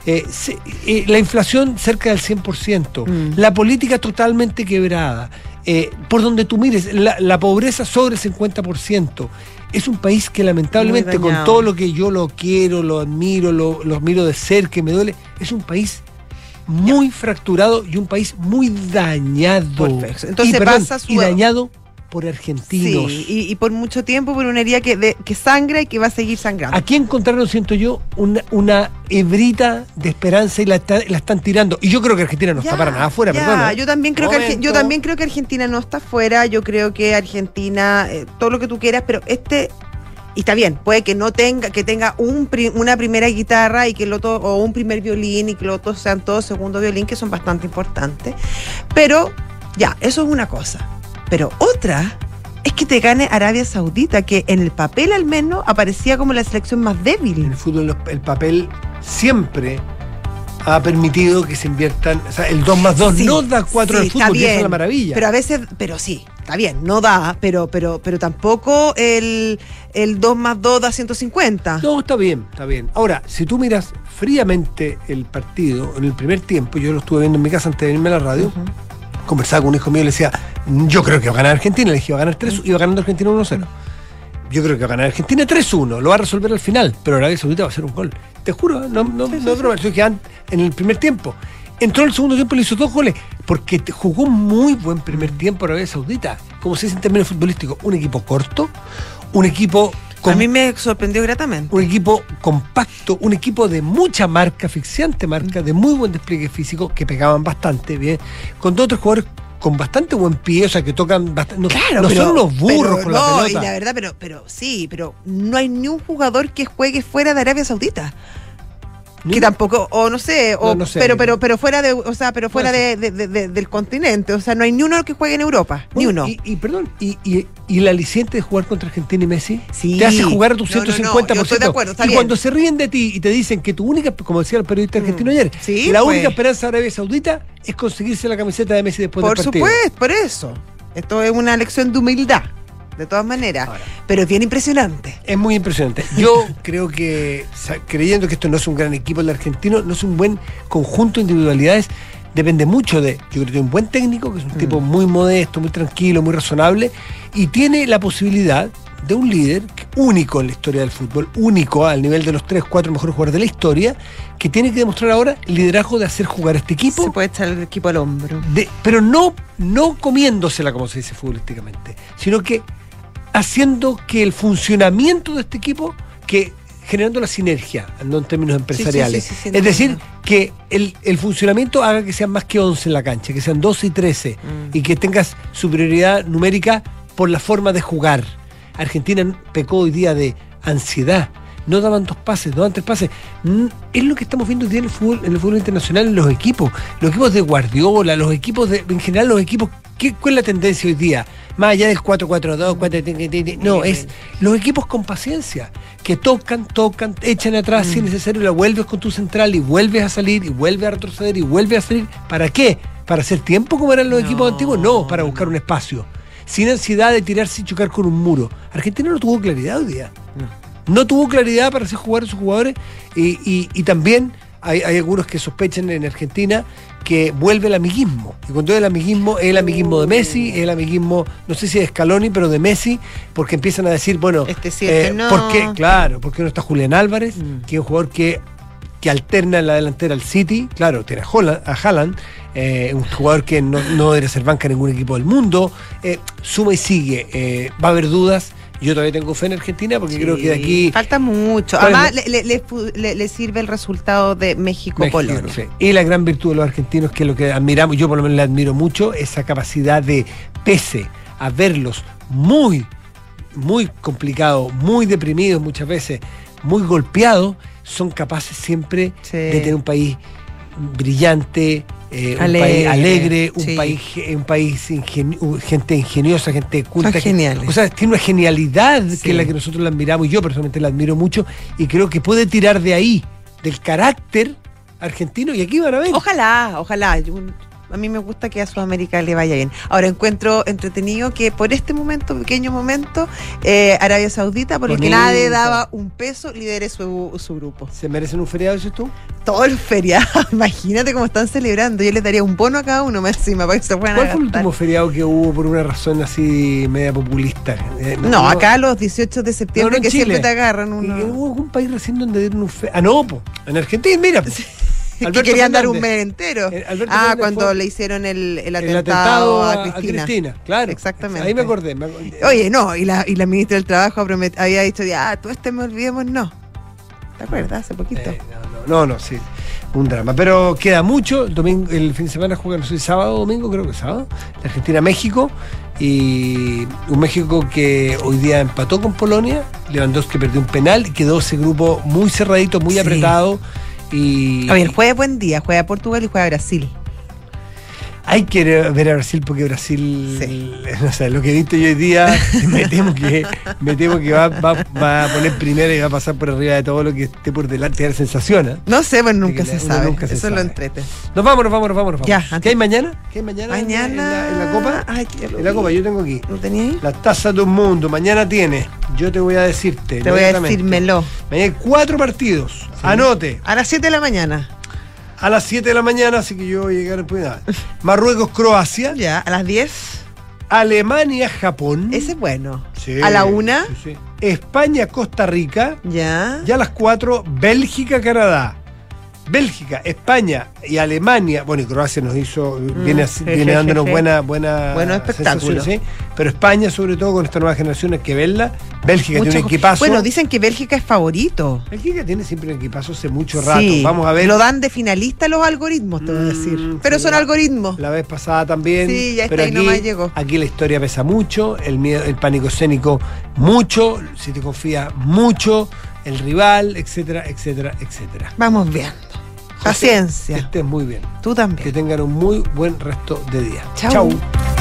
Eh, se- eh, la inflación cerca del 100%, Mm. la política totalmente quebrada, eh, por donde tú mires, la, la pobreza sobre el 50%. Es un país que lamentablemente, con todo lo que yo lo quiero, lo admiro, lo, lo admiro de cerca, me duele, es un país muy fracturado y un país muy dañado. Perfecto. Entonces y, perdón, pasa su- y dañado por argentinos. Sí, y, y por mucho tiempo por una herida que, de- que sangra y que va a seguir sangrando. Aquí encontraron, siento yo, una, una hebrita de esperanza y la, la están tirando. Y yo creo que Argentina no Ya, está para nada afuera, perdón. ¿eh? Yo también creo que yo también creo que Argentina no está fuera. Yo creo que Argentina eh, todo lo que tú quieras, pero este y está bien, puede que no tenga que tenga un una primera guitarra y que el otro o un primer violín y que los otros sean todos segundo violín que son bastante importantes. Pero ya, eso es una cosa. Pero otra es que te gane Arabia Saudita, que en el papel al menos aparecía como la selección más En débil. el fútbol el papel siempre ha permitido que se inviertan. O sea, el 2 más 2 Sí, no da 4 sí, del está fútbol, y es bien, la maravilla. Pero a veces, pero sí, está bien, no da, pero, pero, pero tampoco el, el 2 más 2 da 150. No, está bien, está bien. Ahora, si tú miras fríamente el partido, en el primer tiempo, yo lo estuve viendo en mi casa antes de irme a la radio, conversaba con un hijo mío y le decía, yo creo que va a ganar Argentina, le dije, va a ganar 3, iba ganando Argentina 1-0. Yo creo que va a ganar Argentina 3-1, lo va a resolver al final, pero Arabia Saudita va a hacer un gol. Te juro, no, no, no es broma, eso que en el primer tiempo. Entró en el segundo tiempo y le hizo dos goles, porque jugó muy buen primer tiempo Arabia Saudita. Como se dice en términos futbolísticos, un equipo corto, un equipo A mí me sorprendió gratamente. un equipo compacto, un equipo de mucha marca, asfixiante marca, de muy buen despliegue físico, que pegaban bastante bien, con dos otros jugadores con bastante buen pie, o sea, que tocan bastante. No, Claro, no pero- son unos burros pero con no, la y pelota. la verdad, pero, pero sí, pero no hay ni un jugador que juegue fuera de Arabia Saudita. Que tampoco, o no sé, o, No, no sé. pero, pero, pero fuera de, o sea, pero fuera de, de- de- del continente. O sea, no hay ni uno que juegue en Europa. ni uno. Y, y, perdón, y, y, y el aliciente de jugar contra Argentina y Messi Sí. te hace jugar a tu No, no, no, 150%. yo estoy de acuerdo, está y bien. cuando se ríen de ti y te dicen que tu única, como decía el periodista argentino ayer, Sí, la pues. única esperanza de Arabia Saudita es conseguirse la camiseta de Messi después Por del partido. supuesto, por eso. Esto es una lección de humildad, de todas maneras. pero es bien impresionante. Es muy impresionante. Yo creo que, creyendo que esto no es un gran equipo el argentino, no es un buen conjunto de individualidades, depende mucho de, yo creo que un buen técnico, que es un Mm. tipo muy modesto, muy tranquilo, muy razonable, y tiene la posibilidad de un líder único en la historia del fútbol, único al nivel de los tres, cuatro mejores jugadores de la historia, que tiene que demostrar ahora el liderazgo de hacer jugar a este equipo. Se puede echar el equipo al hombro. de- pero no, no comiéndosela, como se dice futbolísticamente, sino que haciendo que el funcionamiento de este equipo, que generando la sinergia, no en términos empresariales. sí, sí, sí, es decir, que el, el funcionamiento haga que sean más que 11 en la cancha, que sean 12 y 13, Mm. y que tengas superioridad numérica por la forma de jugar. Argentina pecó hoy día de ansiedad. No daban dos pases, no daban tres pases. Mm, Es lo que estamos viendo hoy día en el fútbol, en el fútbol internacional, en los equipos. Los equipos de Guardiola, los equipos de. En general, los equipos. ¿qué, ¿Cuál es la tendencia hoy día? Más allá del 4-4-2, 4 No, es los equipos con paciencia. Que tocan, tocan, echan atrás si es necesario, la vuelves con tu central y vuelves a salir y vuelves a retroceder y vuelves a salir. ¿Para qué? ¿Para hacer tiempo como eran los equipos antiguos? No, para buscar un espacio. Sin ansiedad de tirarse y chocar con un muro. Argentina no tuvo claridad hoy día. No tuvo claridad para hacer jugar a sus jugadores y, y- y también hay, hay algunos que sospechan en Argentina que vuelve el amiguismo. Y cuando es el amiguismo, es el amiguismo de Messi, es el amiguismo, no sé si de Scaloni, pero de Messi, porque empiezan a decir, bueno, Este sí, este no. ¿por qué? Claro, porque no está Julián Álvarez, que es un jugador que, que alterna en la delantera al City, claro, tiene a Holland- a Haaland, eh, un jugador que no, no debe ser banca en ningún equipo del mundo, eh, suma y sigue, eh, va a haber dudas. Yo todavía tengo fe en Argentina porque creo que de aquí Falta mucho. ¿Cuál es Además, le, le- le fu- le- le sirve el resultado de México-Polonia. México, sí. Y la gran virtud de los argentinos, que es lo que admiramos, yo por lo menos le admiro mucho, esa capacidad de, pese a verlos muy, muy complicados, muy deprimidos muchas veces, muy golpeados, son capaces siempre de tener un país brillante, eh, un Alegre, país alegre, un sí. país, un país gente ingeniosa, gente culta. Son geniales. O sea, tiene una genialidad que es la que nosotros la admiramos y yo personalmente la admiro mucho y creo que puede tirar de ahí, del carácter argentino y aquí van a ver. Ojalá, ojalá. A mí me gusta que a Sudamérica le vaya bien. Ahora encuentro entretenido que por este momento, pequeño momento, eh, Arabia Saudita, por el que nadie daba un peso, lidere su, su grupo. ¿Se merecen un feriado, dices tú? Todos los feriados. Imagínate cómo están celebrando. Yo les daría un bono a cada uno más encima para que se puedan ¿Cuál fue el último feriado que hubo por una razón así media populista? Eh, No, acá los 18 de No, septiembre no en que Chile. siempre te agarran ¿Y uno. ¿Hubo algún país recién donde dieron un fe... Ah, no, po. en Argentina, mira. po. Que querían dar un mes entero. Eh, ah, Fernández cuando fue- le hicieron el, el El atentado, atentado a, Cristina. claro. Exactamente. Ahí me acordé. me acordé. Oye, no, y la, y la ministra del Trabajo promet- había dicho ya, ah, tú este me olvidemos, no. ¿Te acuerdas? Hace poquito. Eh, No, no, sí. Un drama. Pero queda mucho. El, domingo, el fin de semana juega, no sé, sábado o domingo, creo que sábado. Argentina-México. Y un México que hoy día empató con Polonia. Lewandowski perdió un penal y quedó ese grupo muy cerradito, muy Sí. apretado. Y Oye, el jueves buen día, juega Portugal y juega Brasil. Hay que ver a Brasil porque Brasil, no sé, lo que he visto yo hoy día, me temo que, me temo que va, va- va a poner primero y va a pasar por arriba de todo lo que esté por delante, da la sensación. ¿eh? No sé, pues nunca se sabe. nunca se Eso lo sabe. entrete. Nos vamos, nos vamos, nos vamos, nos vamos. Ya, ¿Qué hay mañana? ¿Qué hay mañana? Mañana. En la, en la copa. Ay, En la copa, yo tengo aquí. ¿Lo tenía ahí? La taza de un mundo. Mañana tiene. Yo te voy a decirte. Te voy a decírmelo. Mañana hay cuatro partidos. Anote. A las 7 de la mañana. A las 7 de la mañana, así que yo voy a llegar después. nada. Marruecos, Croacia. Ya, a las 10. Alemania, Japón. Ese es bueno. Sí, A la una. sí, sí. España, Costa Rica. Ya. Ya a las 4, Bélgica, Canadá. Bélgica, España y Alemania, bueno, y Croacia nos hizo, viene, así- je, viene je, dándonos je. buena, buena sensación, sí. pero España sobre todo con esta nueva generación hay que verla. Bélgica Mucho- tiene un equipazo. Bueno, dicen que Bélgica es favorito. Bélgica tiene siempre un equipazo hace mucho rato. Sí, Vamos a ver. Lo dan de finalista los algoritmos, te voy a decir. Mm, Pero sí, son la- algoritmos. La vez pasada también. Sí, ya está pero ahí aquí, nomás llegó. aquí la historia pesa mucho, el miedo, el pánico escénico mucho, si te confías mucho, el rival, etcétera, etcétera, etcétera. Vamos viendo. José, Paciencia. Que estés muy bien. Tú también. Que tengan un muy buen resto de día. Chau. Chau.